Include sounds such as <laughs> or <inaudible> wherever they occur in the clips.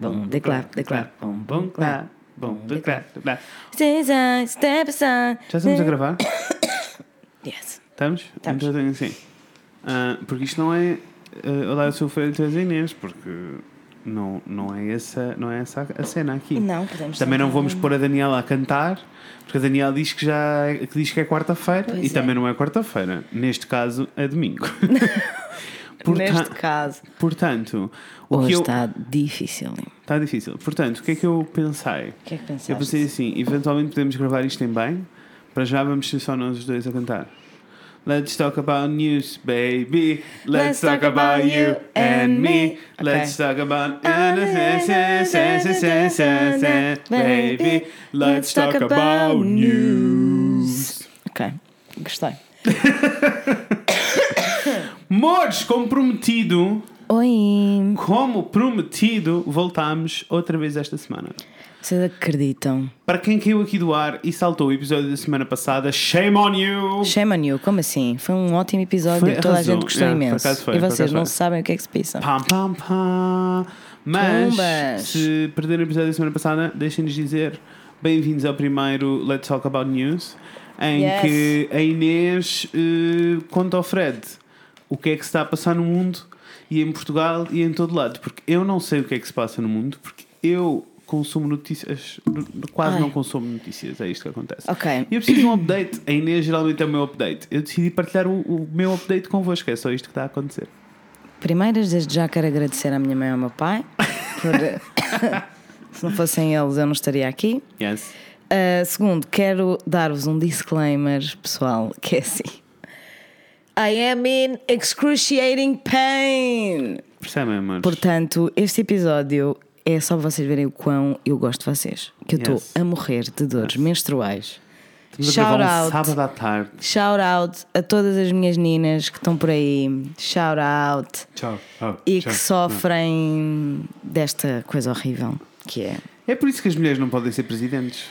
boom, the clap, the clap, boom, boom, clap. Bom, de clap, clap. Step aside. Já estamos a gravar? <coughs> Yes. Estamos? Estamos. Então assim. Ah, porque isto não é. Uh, Olá, eu sou o de Inês, porque não, não, é essa, não é essa a cena aqui. Não, podemos Também não vamos pôr a Daniela a cantar, porque a Daniela diz que já é- que diz que é quarta-feira e é. também não é quarta-feira. Neste caso é domingo. <laughs> Neste caso, portanto, o hoje eu, está difícil. O está difícil. Portanto, o que é que eu pensei? que é que pensaste? Eu pensei assim, eventualmente podemos gravar isto em bem. Para já vamos ser só nós os dois a cantar. Let's talk about news, baby. Let's, talk, about you and me. Let's talk about baby. Let's talk about news. Ok, gostei. Mores, como prometido, Oi, como prometido, voltámos outra vez esta semana. vocês acreditam? Para quem caiu aqui do ar e saltou o episódio da semana passada, shame on you! Shame on you, como assim? Foi um ótimo episódio, Foi, toda arrasou. a gente gostou Yeah, por imenso. foi, e vocês não sabem o que é que se pensa. Pam, pam, pam. Mas, se perderam o episódio da semana passada, deixem-nos dizer bem-vindos ao primeiro Let's Talk About News, em Yes. que a Inês eh, conta ao Fred o que é que se está a passar no mundo e em Portugal e em todo lado. Porque eu não sei o que é que se passa no mundo, porque eu consumo notícias, quase Ai. não consumo notícias, é isto que acontece. Ok. E eu preciso de um update. A Inês geralmente é o meu update. Eu decidi partilhar o, o meu update convosco, é só isto que está a acontecer. Primeiras, desde já quero agradecer à minha mãe e ao meu pai. Por... <laughs> Se não fossem eles, eu não estaria aqui. Yes. Uh, segundo, quero dar-vos um disclaimer, pessoal, que é assim. I am in excruciating pain. Percebem, amores? Portanto, este episódio é só vocês verem o quão eu gosto de vocês. Que eu estou Yes. a morrer de dores menstruais. Estamos a Shout gravar um out. sábado à tarde. Shout out a todas as minhas ninas que estão por aí. Shout out. Tchau. E que sofrem desta coisa horrível que é. É por isso que as mulheres não podem ser presidentes.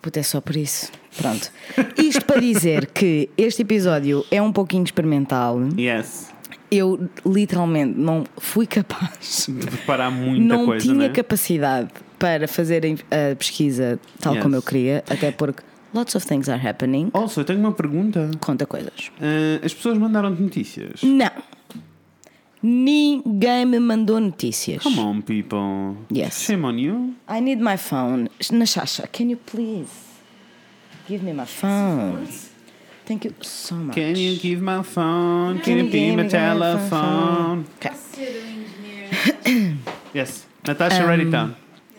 Puta, é só por isso. Pronto. Isto para dizer que este episódio é um pouquinho experimental. Yes. Eu literalmente não fui capaz, De preparar muita não coisa, tinha né? capacidade para fazer a pesquisa tal Yes. como eu queria, até porque lots of things are happening. Also, eu tenho uma pergunta. Conta coisas. Ah, as pessoas mandaram-te notícias. Não. Ninguém me mandou notícias. Come on, people. Yes. Shame on you. I need my phone. Nashasha, can you please give me my phone? Thank you so much. Can you give my phone? Can, Can you be give my me my telephone? Okay. <coughs> Yes. Natasha, write it down.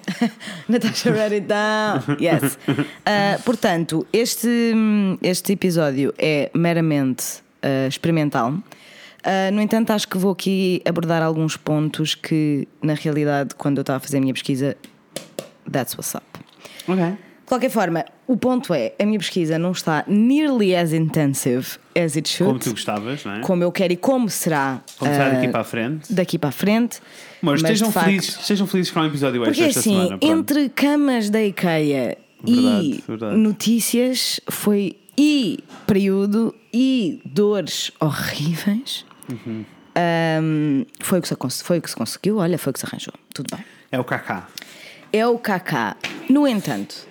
<laughs> Natasha, write it down. Yes. <laughs> Uh, portanto, este, hum, este episódio é meramente uh, experimental. Uh, no entanto, acho que vou aqui abordar alguns pontos que, na realidade, quando eu estava a fazer a minha pesquisa, that's what's up. Ok. De qualquer forma, o ponto é: a minha pesquisa não está nearly as intensive as it should. Como tu gostavas, não é? como eu quero e como será Como será daqui uh, para a frente. daqui para a frente. Mas, estejam, de facto- felizes, estejam felizes com o episódio Porque extra esta assim, semana. pronto. entre camas da IKEA e Verdade, verdade. notícias foi e período e dores horríveis. Uhum. Um, foi, o que se, foi o que se conseguiu, olha, foi o que se arranjou. Tudo bem. É o Kaká. É o KK. No entanto,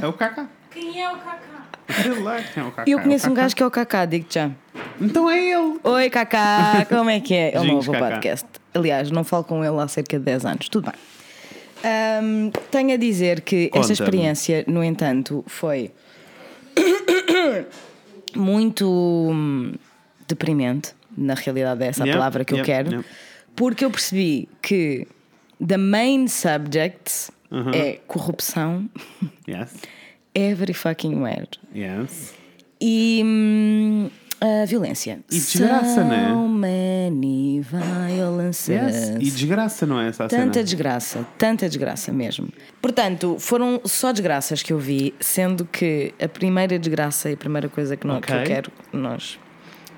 É o Kaká. Quem é o Kaká? Sei lá quem é o Kaká. eu conheço É o um Kaká. gajo que é o KK, digo-te já. Então é ele. Oi, Kaká, como é que é? É o Beijinhos, novo Kaká. podcast. Aliás, não falo com ele há cerca de 10 anos. Tudo bem. Ahm, tenho a dizer que esta experiência, no entanto, foi <coughs> muito hum, deprimente. Na realidade, é essa a Yep, palavra que eu quero. yep. Porque eu percebi que the main subject Uhum. é corrupção Yes. every fucking where. Yes. E hum, a violência. E desgraça, né? so many violences. Yes. E desgraça, não é essa a Tanta cena? desgraça, tanta desgraça mesmo. Portanto, foram só desgraças que eu vi, sendo que a primeira desgraça e a primeira coisa que, nós, que eu quero que nós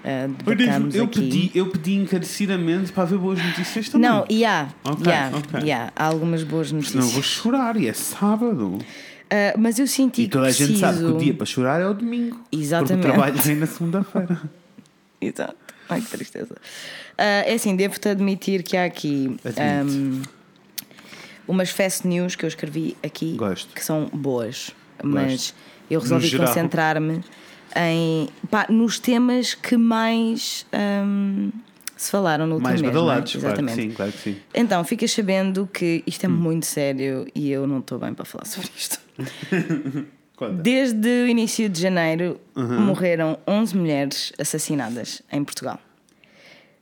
uh, Eu, aqui. pedi, eu pedi encarecidamente para haver boas notícias também. Não, e há, Ok, e há, ok. e há, algumas boas notícias. eu vou chorar e é sábado. Uh, mas eu senti E toda a que gente sabe que o dia para chorar é o domingo. Exatamente. Porque o trabalho vem na segunda-feira. <laughs> Exato. Ai, que tristeza. Ah, é assim, devo-te admitir que há aqui um, umas fast news que eu escrevi aqui Gosto. que são boas, mas Gosto. eu resolvi concentrar-me em pá, nos temas que mais um, se falaram no último Mais mês. é? badalados, claro Exatamente. sim, claro que sim. Então, ficas sabendo que isto é Hum. muito sério e eu não estou bem para falar sobre isto. <laughs> Desde o início de janeiro Uhum. morreram 11 mulheres assassinadas em Portugal.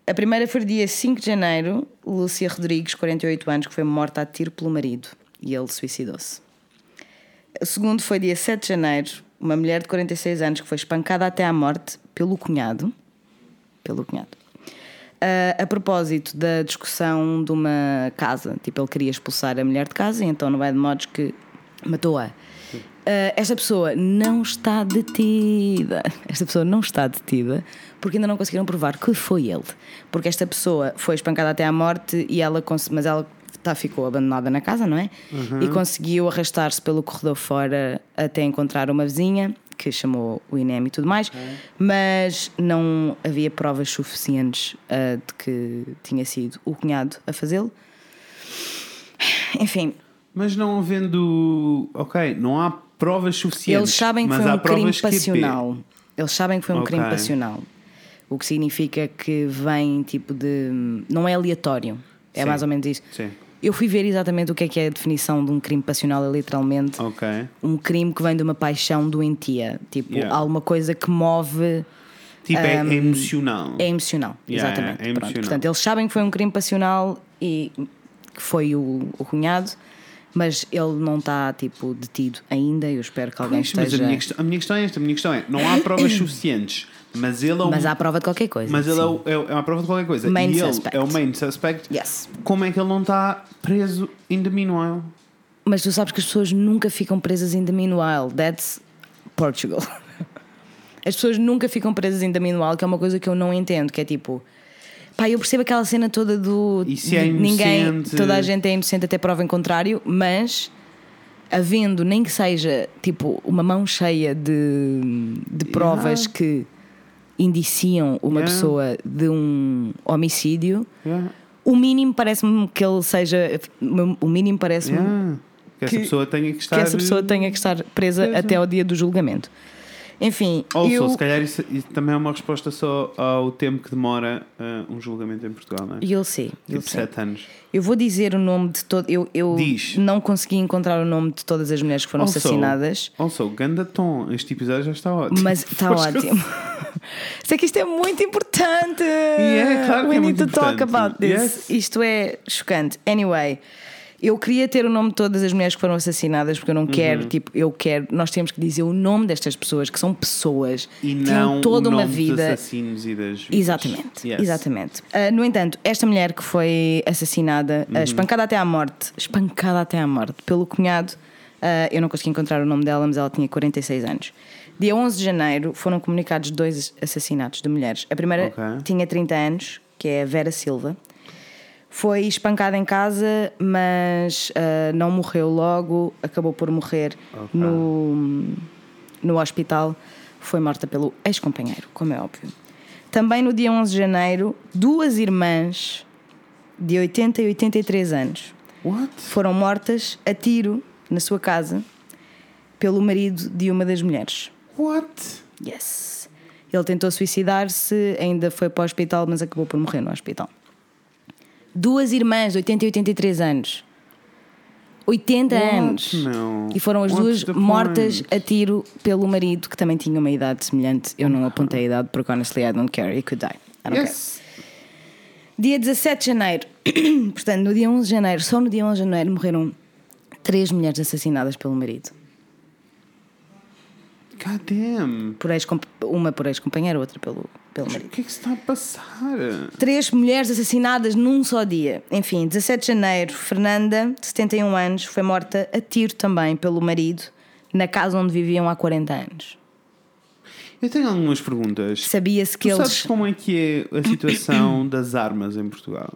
A primeira foi dia 5 de janeiro, Lúcia Rodrigues, 48 anos, que foi morta a tiro pelo marido e ele suicidou-se. O segundo foi dia 7 de janeiro, uma mulher de 46 anos que foi espancada até à morte pelo cunhado. Pelo cunhado. Ah, a propósito da discussão de uma casa, tipo, ele queria expulsar a mulher de casa e então não vai de modos que matou-a. Ah, esta pessoa não está detida. Esta pessoa não está detida porque ainda não conseguiram provar que foi ele. Porque esta pessoa foi espancada até à morte e ela mas ela tá, ficou abandonada na casa, não é? E conseguiu arrastar-se pelo corredor fora até encontrar uma vizinha que chamou o INEM e tudo mais, mas não havia provas suficientes ah, de que tinha sido o cunhado a fazê-lo. Enfim, Mas não havendo. Ok, não há provas suficientes. Eles sabem que foi um crime que é passional. Eles sabem que foi um crime Ok. passional. O que significa que vem tipo de. Não é aleatório. É Sim. mais ou menos isso. Sim. Eu fui ver exatamente o que é que é a definição de um crime passional, é literalmente Ok. um crime que vem de uma paixão doentia. Tipo, Yeah. alguma coisa que move. Tipo, é, é emocional. É emocional, Yeah, exatamente. é Pronto. emocional. Portanto, eles sabem que foi um crime passional e que foi o, o cunhado, mas ele não está tipo detido ainda. Eu espero que alguém Pois, mas esteja. a minha, questão, a minha questão é esta: a minha questão é: não há provas <coughs> suficientes, mas ele é um. Mas há prova de qualquer coisa. mas ele é, o- é, é uma prova de qualquer coisa. Main e ele suspect. é o main suspect. Yes. Como é que ele não está preso in the meanwhile? Mas tu sabes que as pessoas nunca ficam presas em the meanwhile. That's Portugal. <laughs> As pessoas nunca ficam presas em the meanwhile, que é uma coisa que eu não entendo, que é tipo. Pá, eu percebo aquela cena toda do. E se é ninguém, inocente? toda a gente é inocente até prova em contrário, mas havendo nem que seja tipo uma mão cheia de, de provas Yeah. que indiciam uma Yeah. pessoa de um homicídio, Yeah. o mínimo parece-me que ele seja. O mínimo parece-me Yeah. Que essa Que- pessoa tenha que estar. que essa pessoa tenha que estar presa Presa. até ao dia do julgamento. Enfim, Ou eu, se calhar isso, isso também é uma resposta só ao tempo que demora uh, um julgamento em Portugal, não é? eu sei, Tipo sei. 7 anos. Eu vou dizer o nome de todo. Eu, eu Diz. não consegui encontrar o nome de todas as mulheres que foram Also- assassinadas, Also, ganda tom. Este episódio já está ótimo. mas <laughs> está ótimo. <laughs> Sei que isto é muito importante. é, claro que We é need to talk importante. about this. Yes. Isto é chocante. Anyway. Eu queria ter o nome de todas as mulheres que foram assassinadas porque eu Uhum. não quero, tipo, eu quero, nós temos que dizer o nome destas pessoas que são pessoas E não toda o uma nome dos vida assassinos e das. Exatamente, Yes. exatamente. Ah, no entanto, esta mulher que foi assassinada, Uhum. ah, espancada até à morte, espancada até à morte pelo cunhado, ah, eu não consegui encontrar o nome dela, mas ela tinha 46 anos. Dia 11 de janeiro foram comunicados dois assassinatos de mulheres. A primeira Ok. tinha 30 anos, que é a Vera Silva. Foi espancada em casa, mas ah, não morreu logo, acabou por morrer Ok. no, no hospital. Foi morta pelo ex-companheiro, como é óbvio. Também no dia 11 de janeiro, duas irmãs de 80 e 83 anos What? foram mortas a tiro na sua casa pelo marido de uma das mulheres. What? Yes. Ele tentou suicidar-se, ainda foi para o hospital, mas acabou por morrer no hospital. Duas irmãs de 80 e 83 anos. 80 What? anos. Não. E foram as What's duas mortas point? a tiro pelo marido, que também tinha uma idade semelhante. Eu não apontei a idade porque, honestly, I don't care. He could die. I don't care. Yes. Dia 17 de janeiro, <coughs> portanto, no dia 11 de janeiro, só no dia 11 de janeiro morreram três mulheres assassinadas pelo marido. God damn. Por ex uma por ex-companheiro, outra pelo, pelo O marido. que é que se está a passar? Três mulheres assassinadas num só dia. Enfim, 17 de janeiro, Fernanda, de 71 anos, foi morta a tiro também pelo marido na casa onde viviam há 40 anos. Eu tenho algumas perguntas. Sabia-se que Tu eles. sabes como é que é a situação <coughs> das armas em Portugal?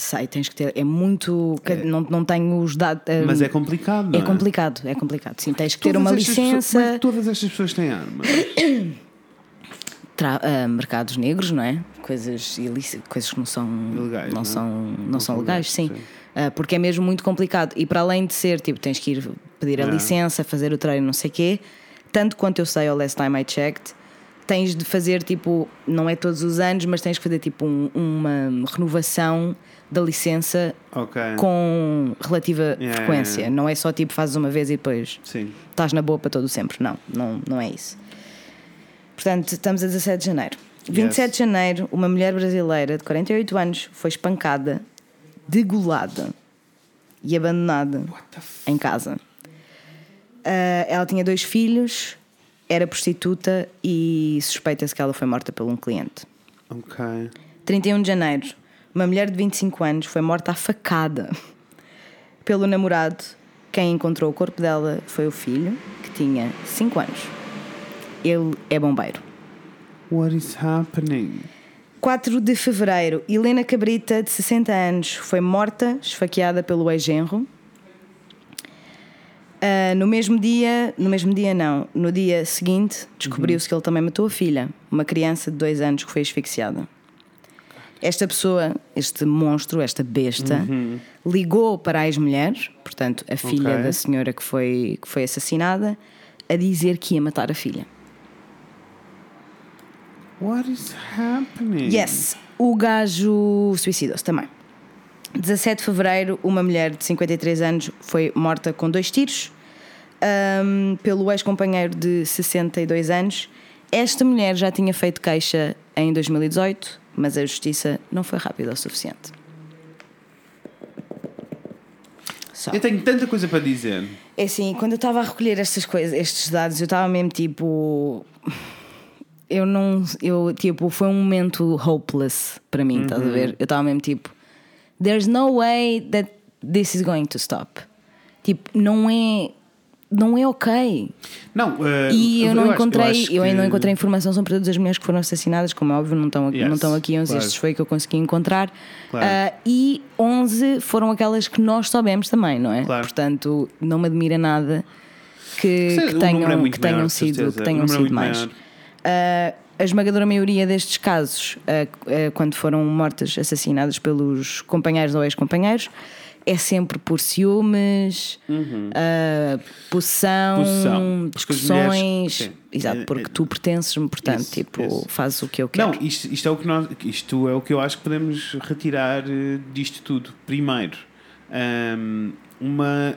Sei, tens que ter. É muito. Não, não tenho os dados. Mas é complicado, não É é? complicado, é complicado. Sim, tens que ter Todas uma estas pessoas- licença. é que todas estas pessoas têm armas? <coughs> tra- ah, mercados negros, não é? Coisas ilícitas, coisas que não são Ilegais, não não é? são não, Não são legais, sim. sim. Ah, porque é mesmo muito complicado e para além de ser tipo tens que ir pedir a Yeah. licença, fazer o treino, não sei quê. Tanto quanto eu sei, ao last time I checked, tens de fazer tipo, não é todos os anos, mas tens que fazer tipo um- uma renovação da licença Ok. com relativa Yeah, frequência. yeah, Não é só tipo fazes uma vez e depois Sim. estás na boa para todo sempre. Não, não, não é isso. Portanto, estamos a 17 de janeiro. 27 de janeiro, uma mulher brasileira de 48 anos foi espancada, degolada e abandonada em casa. Ah, ela tinha dois filhos, era prostituta e suspeita-se que ela foi morta por um cliente. Ok. 31 de janeiro, uma mulher de 25 anos foi morta à facada pelo namorado. Quem encontrou o corpo dela foi o filho, que tinha 5 anos. Ele é bombeiro. What is happening? 4 de fevereiro, Helena Cabrita, de 60 anos, foi morta, esfaqueada pelo ex-genro. Ah, no mesmo dia, no mesmo dia não, no dia seguinte, descobriu-se que ele também matou a filha, uma criança de 2 anos que foi asfixiada. Esta pessoa, este monstro, esta besta, ligou para a ex-mulher, portanto, a filha Ok. da senhora que foi, que foi assassinada, a dizer que ia matar a filha. What is happening? Yes, o gajo suicidou-se também. 17 de fevereiro, uma mulher de 53 anos foi morta com dois tiros ahm, pelo ex-companheiro de 62 anos. Esta mulher já tinha feito queixa em 2018, mas a justiça não foi rápida o suficiente. Só. Eu tenho tanta coisa para dizer. É assim, quando eu estava a recolher estas coisas, estes dados, eu estava mesmo tipo. Eu não. Eu, tipo, foi um momento hopeless para mim, estás a ver? Eu estava mesmo tipo. There's no way that this is going to stop. Tipo, não é. Não é ok. Não, eh, E eu não acho- encontrei, acho eu ainda não que- encontrei informação sobre todas as mulheres que foram assassinadas, como é óbvio, não estão, aqui- Yes, não estão aqui 11, claro. estes foi que eu consegui encontrar. Claro. Ah, e 11 foram aquelas que nós soubemos também, não é? Claro. Portanto, não me admira nada que, que o número tenham, é que tenham maior, sido, que tenham é sido muito mais. maior. A esmagadora maioria destes casos, ah, ah, quando foram mortas, assassinadas pelos companheiros ou ex-companheiros, é sempre por ciúmes, Uhum. Porque as discussões. mulheres-. Exato, É- porque é- tu pertences-me, portanto, Isso, tipo, isso. fazes o que eu quero. Não, isto, isto é o que nós, isto é o que eu acho que podemos retirar disto tudo. Primeiro, ahm, uma,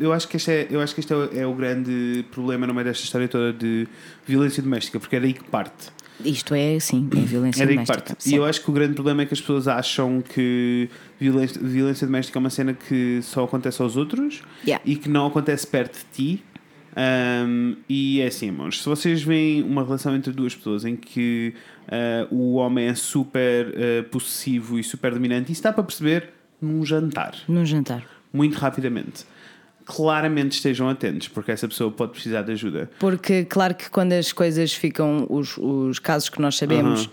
eu acho que este é, eu acho que este é, o- é o grande problema no meio desta história toda de violência doméstica, porque é daí que parte. Isto é, sim, é violência É doméstica. parte. sim. E eu acho que o grande problema é que as pessoas acham que violência, violência doméstica é uma cena que só acontece aos outros Yeah. e que não acontece perto de ti. Um, e é assim, irmãos, se vocês veem uma relação entre duas pessoas em que uh, o homem é super uh, possessivo e super dominante, isso dá para perceber num jantar, Num jantar. muito rapidamente. Claramente estejam atentos, porque essa pessoa pode precisar de ajuda. Porque, claro que quando as coisas ficam, os, os casos que nós sabemos, Aham.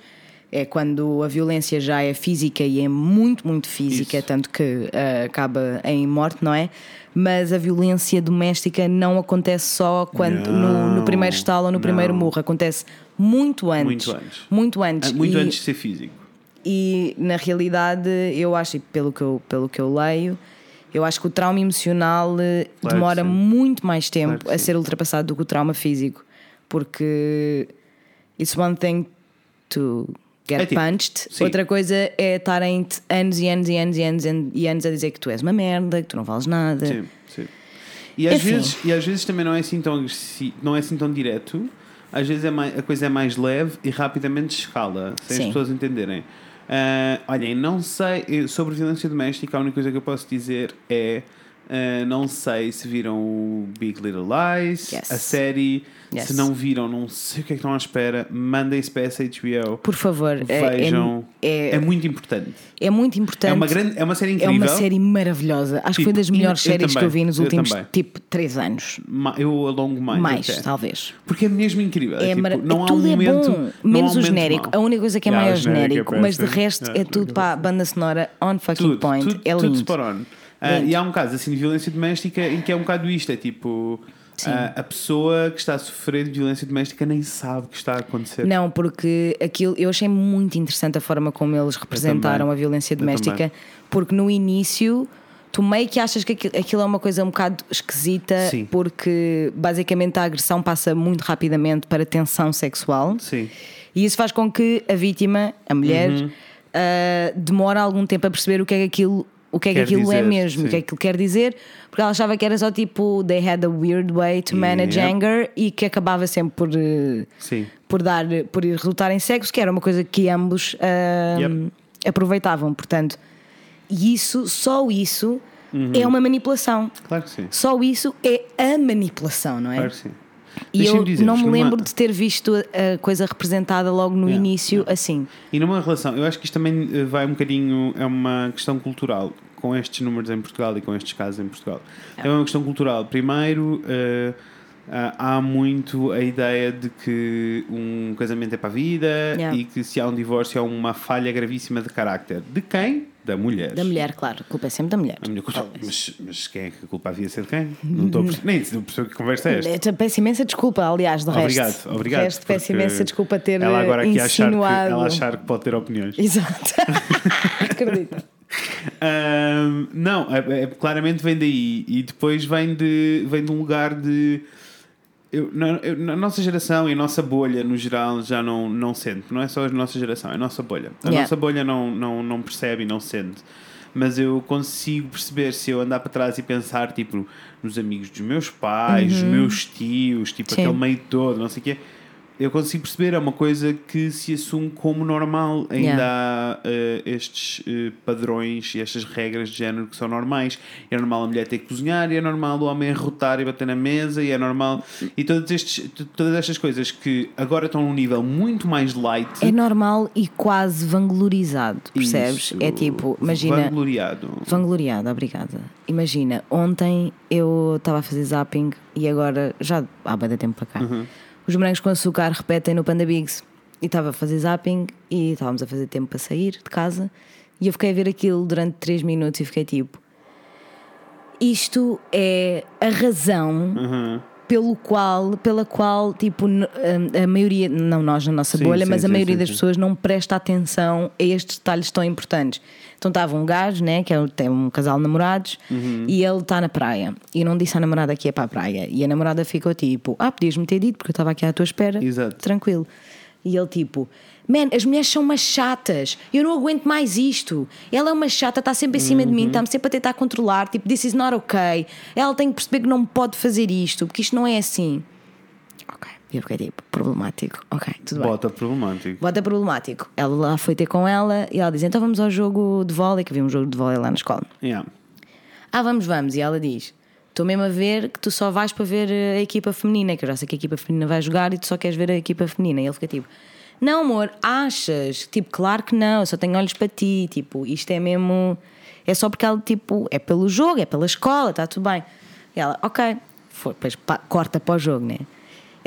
é quando a violência já é física e é muito, muito física, Isso. tanto que ah, acaba em morte, não é? Mas a violência doméstica não acontece só quando no, no primeiro estalo ou no primeiro não. murro, acontece muito antes. Muito antes. Muito antes. Ah, Muito E- antes de ser físico. E na realidade, eu acho, e pelo que eu, pelo que eu leio, eu acho que o trauma emocional eh, Claro demora muito mais tempo Claro a ser ultrapassado do que o trauma físico. Porque it's one thing to get É tipo, punched, sim. outra coisa é estarem-te anos e anos e anos e anos e anos a dizer que tu és uma merda, que tu não vales nada. Sim, sim. E às, Enfim. vezes, e às vezes também não é assim tão não é assim tão direto. Às vezes é mais- a coisa é mais leve e rapidamente escala, sem Sim. as pessoas entenderem. Ah, olhem, não sei sobre violência doméstica, a única coisa que eu posso dizer é ah, não sei se viram o Big Little Lies, Yes. a série. Yes. Se não viram, não sei o que é que estão à espera, mandem-se para essa HBO. Por favor, é- é- Vejam. é, É, muito importante. é muito importante. É uma, grande, é uma série É incrível. uma série maravilhosa. Acho que foi Tipo, das melhores eu séries que eu também, vi nos eu últimos também. tipo 3 anos. Ma- Eu alongo mais. Mais, até. talvez. Porque é mesmo incrível. É tipo, mara- não há tudo um é momento, bom, menos um o genérico. mau. A única coisa que é Yeah, maior o genérico é mas de resto Yeah, é tudo para a banda sonora on fucking Tudo, point. tudo, é tudo lindo. spot on. Ah, Lindo. e há um caso assim de violência doméstica em que é um bocado isto: é tipo. A, a pessoa que está a sofrer de violência doméstica nem sabe o que está a acontecer. Não, porque aquilo eu achei muito interessante a forma como eles representaram a violência doméstica, porque no início tu meio que achas que aquilo, aquilo é uma coisa um bocado esquisita, Sim. porque basicamente a agressão passa muito rapidamente para tensão sexual. Sim. E isso faz com que a vítima, a mulher, Uhum. ah, demore algum tempo a perceber o que é que aquilo, o que é que aquilo é dizer, mesmo, o que sim. é que aquilo quer dizer, porque ela achava que era só tipo they had a weird way to manage Yep. anger e que acabava sempre por, eh, Sim. por, dar, por ir resultar em sexo, que era uma coisa que ambos ah, Yep. aproveitavam. Portanto, e isso, só isso Uhum. é uma manipulação. Claro que sim. Só isso é a manipulação, não é? Claro que sim. E eu não me numa- lembro de ter visto a coisa representada logo no Yeah, início assim. E numa relação, eu acho que isto também eh, vai um bocadinho, é uma questão cultural, com estes números em Portugal e com estes casos em Portugal. É uma questão cultural. Primeiro, eh, há muito a ideia de que um casamento é para a vida Yeah. e que se há um divórcio há uma falha gravíssima de carácter. De quem? Da mulher. Da mulher, claro. A culpa é sempre da mulher. A mulher mas, mas quem é que a culpa havia ser de quem? Não estou a perceber. <laughs> Nem perceber que conversa é esta. Peço imensa desculpa, aliás, de Obrigado, resto. obrigado. Resto, peço imensa desculpa ter ela agora aqui achar que, insinuado. ela achar que pode ter opiniões. <laughs> Exato. <laughs> Acredita. Ahm, não, é, é- claramente vem daí e depois vem de, vem de um lugar de. Eu, na, eu- na nossa geração e a nossa bolha no geral já não, não sente, não é só a nossa geração, é a nossa bolha. A Yeah. nossa bolha não, não, não percebe e não sente. Mas eu consigo perceber se eu andar para trás e pensar tipo nos amigos dos meus pais, os meus tios, tipo Uhum. Sim. aquele meio todo, não sei o quê. Eu consigo perceber, é uma coisa que se assume como normal. Ainda Yeah. há eh, estes eh, padrões e estas regras de género que são normais. É normal a mulher ter que cozinhar, e é normal o homem arrotar e bater na mesa, e é normal. E todos estes, todas estas coisas que agora estão num nível muito mais light. É normal e quase vanglorizado, percebes? Isso, É tipo, imagina. Vangloriado. Vangloriada, obrigada. Imagina, ontem eu estava a fazer zapping e agora, já há de tempo para cá, Uhum. Os morangos com açúcar repetem no Panda Bigs. E estava a fazer zapping e estávamos a fazer tempo para sair de casa e eu fiquei a ver aquilo durante 3 minutos e fiquei tipo: Isto é a razão Uhum. pelo qual, pela qual, tipo, n- a, maioria, não nós na nossa Sim, bolha, sim, mas a sim, maioria das pessoas não presta atenção a estes detalhes tão importantes. Então estava um gajo, né, que é, tem um casal de namorados, Uhum. e ele está na praia. E não disse à namorada que ia para a praia. E a namorada ficou tipo: Ah, podias-me ter dito, porque eu estava aqui à tua espera. Exato. Tranquilo. E ele tipo. Man, as mulheres são umas chatas. Eu não aguento mais isto. Ela é uma chata, está sempre em cima de Uhum. mim, está-me sempre a tentar controlar. Tipo, this is not okay. Ela tem que perceber que não pode fazer isto, porque isto não é assim. E eu fiquei tipo, problemático. Ok, tudo bem. Bota problemático. Bota problemático. Ela lá foi ter com ela e ela diz: então vamos ao jogo de vôlei, que havia um jogo de vôlei lá na escola. Yeah. Ah, vamos, vamos. E ela diz: Estou mesmo a ver que tu só vais para ver a equipa feminina, que eu já sei que a equipa feminina vai jogar e tu só queres ver a equipa feminina. E ele fica tipo: Não, amor, achas? Tipo, claro que não, eu só tenho olhos para ti. Tipo, isto é mesmo. É só porque ela, tipo, é pelo jogo, é pela escola, está tudo bem. E ela, ok. Foi, depois corta para o jogo, né?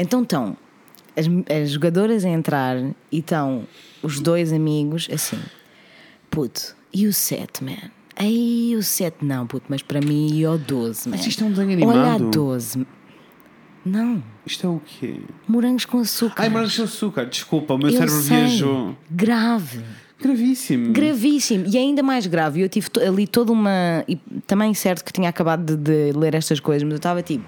Então estão as, as jogadoras a entrar e estão os dois amigos assim. Puto, e o 7, man? Aí o 7 não, puto, mas para mim e o 12, man. Mas isto é um desenho Olha a animado. 12. Não, Isto é o quê? morangos com açúcar. Ai, mas com açúcar. Desculpa, o meu Eu cérebro sei. viajou. Grave. Gravíssimo. Gravíssimo. E ainda mais grave. Eu tive ali toda uma. E também certo que tinha acabado de, de ler estas coisas, mas eu estava tipo.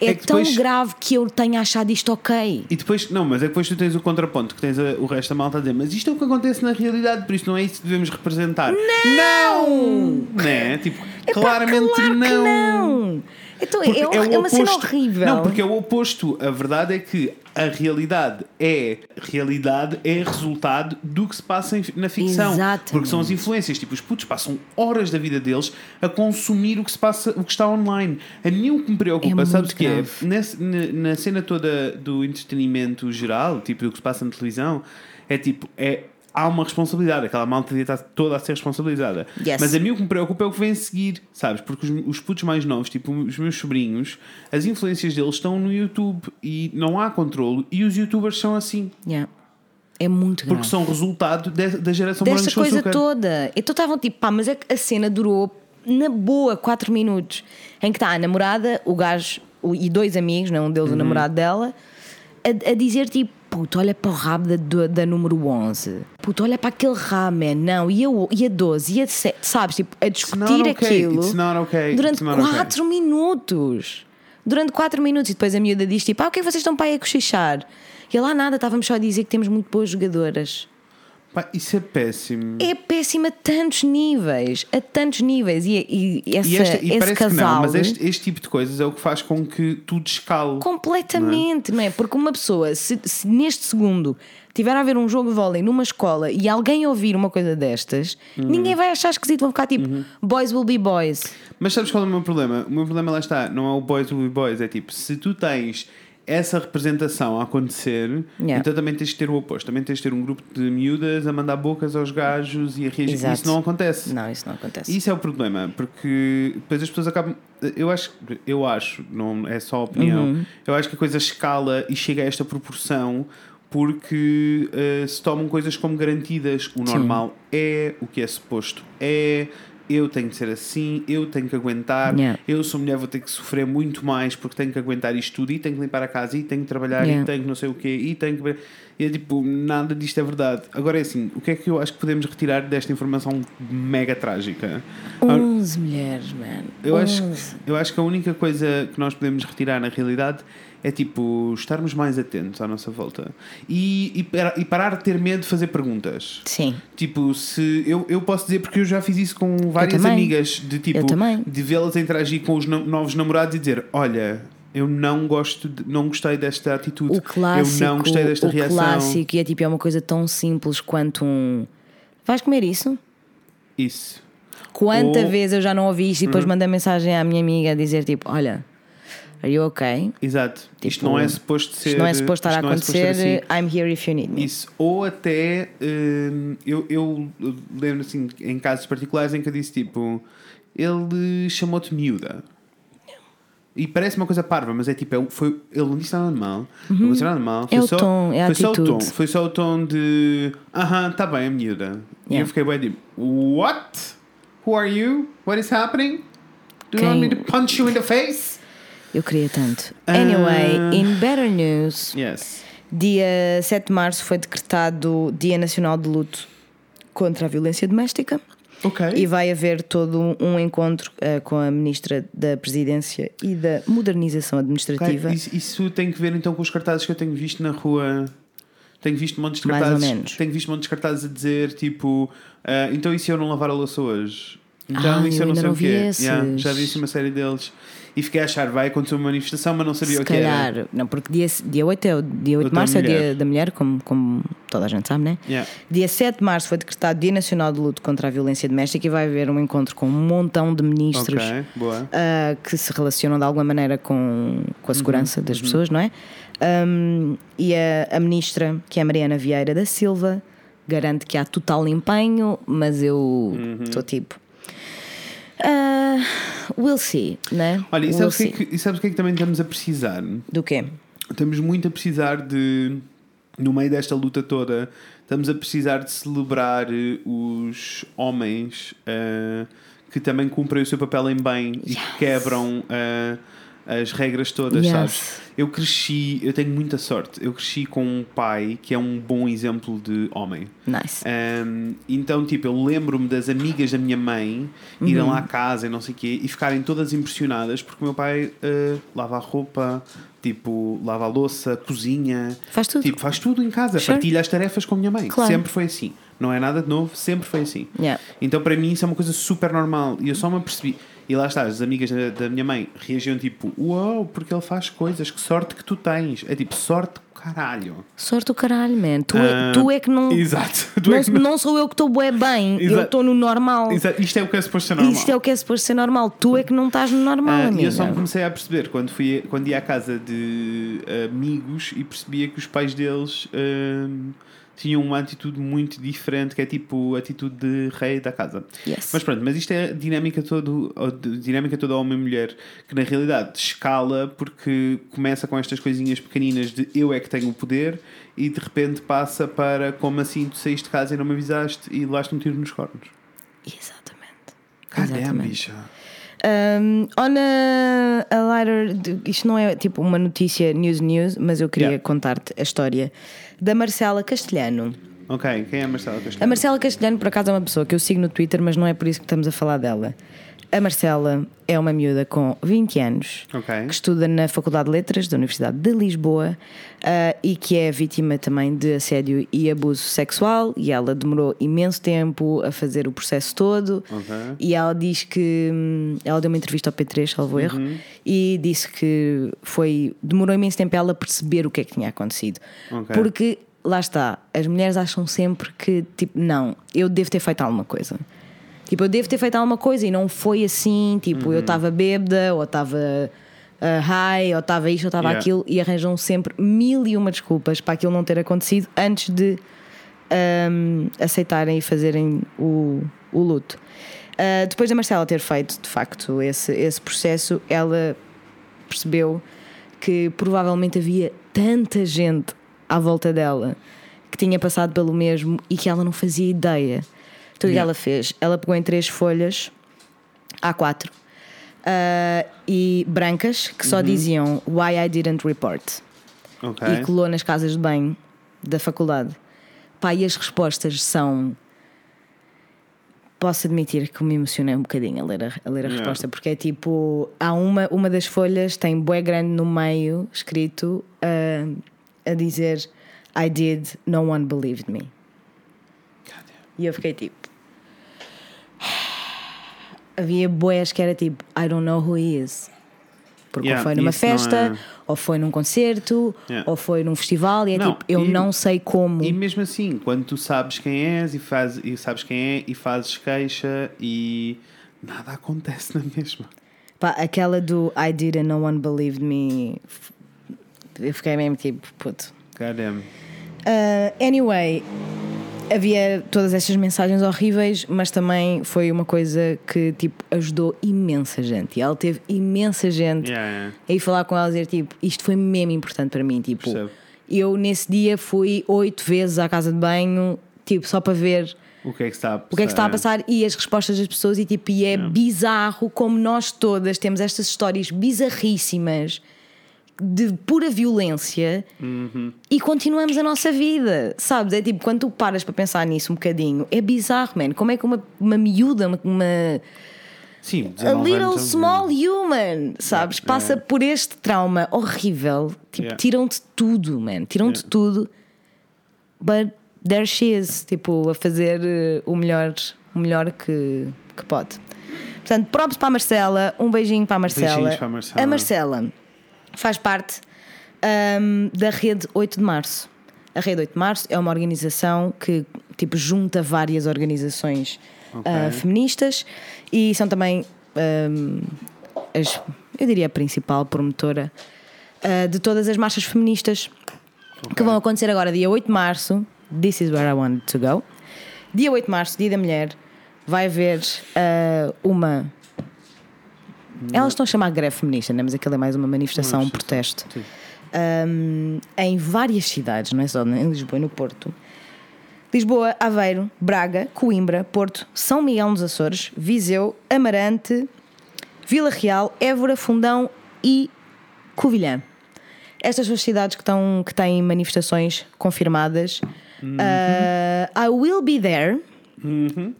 É, É tão depois- grave que eu tenha achado isto ok. E depois, não, mas é que depois tu tens o contraponto, que tens a- o resto da malta a dizer, mas isto é o que acontece na realidade, por isso não é isso que devemos representar. Não! Né? Tipo, Epá, claramente claro que não. não. Então Porque é, o é uma cena horrível. Não, porque é o oposto. A verdade é que a realidade é realidade é resultado do que se passa na ficção. Exatamente. Porque são as influências. Tipo, os putos passam horas da vida deles a consumir o que se passa, o que está online. A mim o que me preocupa, É sabes o que é? Nesse- na, na cena toda do entretenimento geral, tipo do que se passa na televisão, é tipo, é. Há uma responsabilidade, aquela malta estar toda a ser responsabilizada. Yes. Mas a mim o que me preocupa é o que vem a seguir, sabes? Porque os, os putos mais novos, tipo os meus sobrinhos, as influências deles estão no YouTube e não há controle. E os youtubers são assim, Yeah. É muito grave. porque são resultado de- da geração Desta coisa toda. Então estavam tipo, pá, mas é a cena durou na boa 4 minutos. Em que está a namorada, o gajo, o- e dois amigos, não um deles Uhum. o namorado dela, a, a dizer tipo. Puto, olha para o rabo da, da número 11. Puto, olha para aquele rabo, man. Não, e a, e a 12, e a 7, sabes? Tipo, a discutir okay. aquilo okay. durante It's not okay. 4 minutos. Durante 4 minutos. E depois a miúda diz tipo: Ah, o que é que vocês estão para aí a cochichar? E lá nada, estávamos só a dizer que temos muito boas jogadoras. Pá, isso é péssimo. É péssimo a tantos níveis, a tantos níveis. E, e essa, e esta- e esse parece casal. que não, mas este, este tipo de coisas é o que faz com que tudo escale. Completamente, não é? Porque uma pessoa, se, se neste segundo tiver a ver um jogo de vôlei numa escola e alguém ouvir uma coisa destas, Uhum. ninguém vai achar esquisito, vão ficar tipo, boys will be boys. Mas sabes qual é o meu problema? O meu problema lá está, não é o boys will be boys, é tipo, se tu tens essa representação a acontecer, Yeah. então também tens de ter o oposto, também tens de ter um grupo de miúdas a mandar bocas aos gajos e a reagir. Exato. Isso não acontece. Não, isso não acontece. Isso é o problema, porque depois as pessoas acabam. Eu acho, eu acho, não é só opinião, Uhum. eu acho que a coisa escala e chega a esta proporção porque eh, se tomam coisas como garantidas. O normal é, o que é suposto é. Eu tenho de ser assim, eu tenho que aguentar. Yeah. Eu sou mulher, vou ter que sofrer muito mais porque tenho que aguentar isto tudo e tenho que limpar a casa e tenho que trabalhar Yeah. e tenho que não sei o quê e tenho que. E é tipo, nada disto é verdade. Agora é assim, o que é que eu acho que podemos retirar desta informação mega trágica? 11 mulheres, man. Eu acho, 11. eu acho que a única coisa que nós podemos retirar na realidade é tipo estarmos mais atentos à nossa volta e, e, e parar de ter medo de fazer perguntas. Sim. Tipo, se eu, eu posso dizer porque eu já fiz isso com várias amigas de tipo de vê-las a interagir com os no- novos namorados e dizer: Olha, eu não gosto, de- não gostei desta atitude, O clássico, eu não gostei desta o reação. clássico, e é tipo, é uma coisa tão simples quanto um. Vais comer isso? Isso. Quanta Ou- vez eu já não ouvi isto e Uhum. depois mandei mensagem à minha amiga a dizer tipo, olha, are you okay? Exato. isto Tipo, não é suposto ser. Isto não é suposto estar a isto não é suposto acontecer, ser assim. I'm here if you need me. Isso, ou até hum, eu, eu lembro assim em casos particulares em que eu disse tipo ele chamou-te miúda e parece uma coisa parva, mas é tipo, é foi, ele não disse nada de mal, não disse nada de mal, foi É só, tom, é a foi só o tom, foi só o tom de aham, tá bem, é miúda. E Yeah. eu fiquei bem tipo, what? Who are you? What is happening? Do you want me Quem- to punch you in the face? Eu queria tanto. Anyway, Ah. in better news, Yes. dia 7 de março foi decretado Dia Nacional de Luto contra a Violência Doméstica. Ok. E vai haver todo um encontro eh, com a Ministra da Presidência e da Modernização Administrativa. Ok, Isso, isso tem que ver então com os cartazes que eu tenho visto na rua. Tenho visto montes de Mais ou cartazes. menos. Tenho visto montes de cartazes a dizer tipo, ah, então e se eu não lavar a louça hoje? Então Ah, se eu eu não sei não o quê? Yeah, já vi assim uma série deles. E fiquei a achar, vai acontecer uma manifestação, mas não sabia Se o que era. calhar, não, porque dia, dia 8 é o dia 8 de março é o dia da mulher, como, como toda a gente sabe, né? Yeah. Dia 7 de março foi decretado Dia Nacional de Luto contra a Violência Doméstica e vai haver um encontro com um montão de ministros Ok, boa. ah, que se relacionam de alguma maneira com, com a segurança Uhum, das pessoas, não é? Um, e a, a ministra, que é a Mariana Vieira da Silva, garante que há total empenho, mas eu Uhum. estou tipo. Ah, we'll see, né? Olha, e We'll sabes, o que, é que, que é que também estamos a precisar? Do quê? Estamos muito a precisar de, no meio desta luta toda, estamos a precisar de celebrar eh, os homens eh, que também cumprem o seu papel em bem e que quebram eh, as regras todas, Yes. sabes? Eu cresci, eu tenho muita sorte, eu cresci com um pai que é um bom exemplo de homem. Nice. Um, então, tipo, eu lembro-me das amigas da minha mãe irem Uhum. lá à casa e não sei o quê e ficarem todas impressionadas porque o meu pai uh, lava a roupa, tipo, lava a louça, cozinha. Faz tudo. Tipo, faz tudo em casa, Sure. partilha as tarefas com a minha mãe. Claro. Sempre foi assim. Não é nada de novo, sempre foi assim. Yeah. Então, para mim, isso é uma coisa super normal e eu só me apercebi. E lá está, as amigas da, da minha mãe reagiam tipo: Uau, porque ele faz coisas, que sorte que tu tens. É tipo, sorte caralho. Sorte o caralho, man. Tu, Ah, é, tu é que não. Exato. <laughs> Tu Não, é que não- não sou eu que estou bué bem, eu Exato. estou no normal. Exato. Isto é o que é suposto ser normal. Isto é o que é suposto ser normal. Tu é que não estás no normal, Ah, e amiga. eu só me comecei a perceber quando, fui, quando ia à casa de amigos e percebia que os pais deles ahm, tinham uma atitude muito diferente, que é tipo a atitude de rei da casa. Yes. Mas pronto, mas isto é dinâmica, todo, dinâmica toda homem e mulher, que na realidade escala porque começa com estas coisinhas pequeninas de eu é que tenho o poder e de repente passa para como assim tu saíste de casa e não me avisaste e levaste um tiro nos cornos. Exatamente. Cadê a Exatamente. bicha? Um, on a, a lighter, isto não é tipo uma notícia news news, mas eu queria Yeah. contar-te a história da Marcela Castelhano. Ok, quem é a Marcela Castelhano? A Marcela Castelhano, por acaso, é uma pessoa que eu sigo no Twitter, mas não é por isso que estamos a falar dela. A Marcela é uma miúda com 20 anos Ok. que estuda na Faculdade de Letras da Universidade de Lisboa ah, e que é vítima também de assédio e abuso sexual. E ela demorou imenso tempo a fazer o processo todo. Ok. E ela diz que. hum, Ela deu uma entrevista ao P3, salvo erro, Uhum. e disse que foi. Demorou imenso tempo ela perceber o que é que tinha acontecido. Ok. Porque, lá está, as mulheres acham sempre que, tipo, não, eu devo ter feito alguma coisa. Tipo, eu devo ter feito alguma coisa e não foi assim. Tipo, Uhum. eu estava bêbada, ou estava ah, high, ou estava isto, ou estava Yeah. aquilo, e arranjam sempre mil e uma desculpas para aquilo não ter acontecido antes de ahm, aceitarem e fazerem o, o luto. Ah, depois da Marcela ter feito, de facto, esse, esse processo, ela percebeu que provavelmente havia tanta gente à volta dela que tinha passado pelo mesmo e que ela não fazia ideia. Então o que Yeah. ela fez? Ela pegou em três folhas A4 ah, e brancas que só diziam Why I didn't report Ok. e colou nas casas de banho da faculdade. Pá, e as respostas são. Posso admitir que me emocionei um bocadinho a ler a, a, ler a Yeah. resposta, porque é tipo: há uma, uma das folhas tem bué grande no meio, escrito ah, a dizer I did, no one believed me. E eu fiquei tipo. Havia boés que era tipo I don't know who he is. Porque Yeah, ou foi numa festa, é- ou foi num concerto, Yeah. ou foi num festival, e é Não, tipo, eu e- não sei como. E mesmo assim, quando tu sabes quem és e, faz, e sabes quem é e fazes queixa e nada acontece na mesma. Pá, aquela do I did and no one believed me. Eu fiquei mesmo tipo, puto. Uh, anyway, havia todas estas mensagens horríveis, mas também foi uma coisa que tipo ajudou imensa gente. E ela teve imensa gente Yeah, yeah. a ir falar com ela e dizer tipo, isto foi mesmo importante para mim. Tipo, Percebo. eu nesse dia fui oito vezes à casa de banho, tipo, só para ver O que é que está a passar? o que é que está a passar e as respostas das pessoas e tipo, e é bizarro como nós todas temos estas histórias bizarríssimas de pura violência e continuamos a nossa vida, sabes? É tipo, quando tu paras para pensar nisso um bocadinho, é bizarro, man. Como é que uma, uma miúda, uma, uma Sim, a 19 little anos, small human, sabes? Yeah, Passa yeah. por este trauma horrível, tipo, Yeah. tiram-te tudo, man. Tiram-te tudo, but there she is, tipo, a fazer eh, o melhor, o melhor que, que pode. Portanto, props para a Marcela, um beijinho para a Marcela. Beijinhos para a Marcela. A Marcela faz parte ahm, da rede 8 de Março. A rede 8 de Março é uma organização que tipo, junta várias organizações Ok. ah, feministas e são também, ahm, as, eu diria, a principal promotora ah, de todas as marchas feministas que vão acontecer agora, dia 8 de março. This is where I wanted to go. Dia 8 de março, Dia da Mulher, vai haver ah, uma. Elas estão a chamar greve feminista, né? mas aquilo é mais uma manifestação, um protesto. Um, em várias cidades, não é só em Lisboa e no Porto. Lisboa, Aveiro, Braga, Coimbra, Porto, São Miguel nos Açores, Viseu, Amarante, Vila Real, Évora, Fundão e Covilhã. Estas são as cidades que, estão, que têm manifestações confirmadas. Uh, I will be there.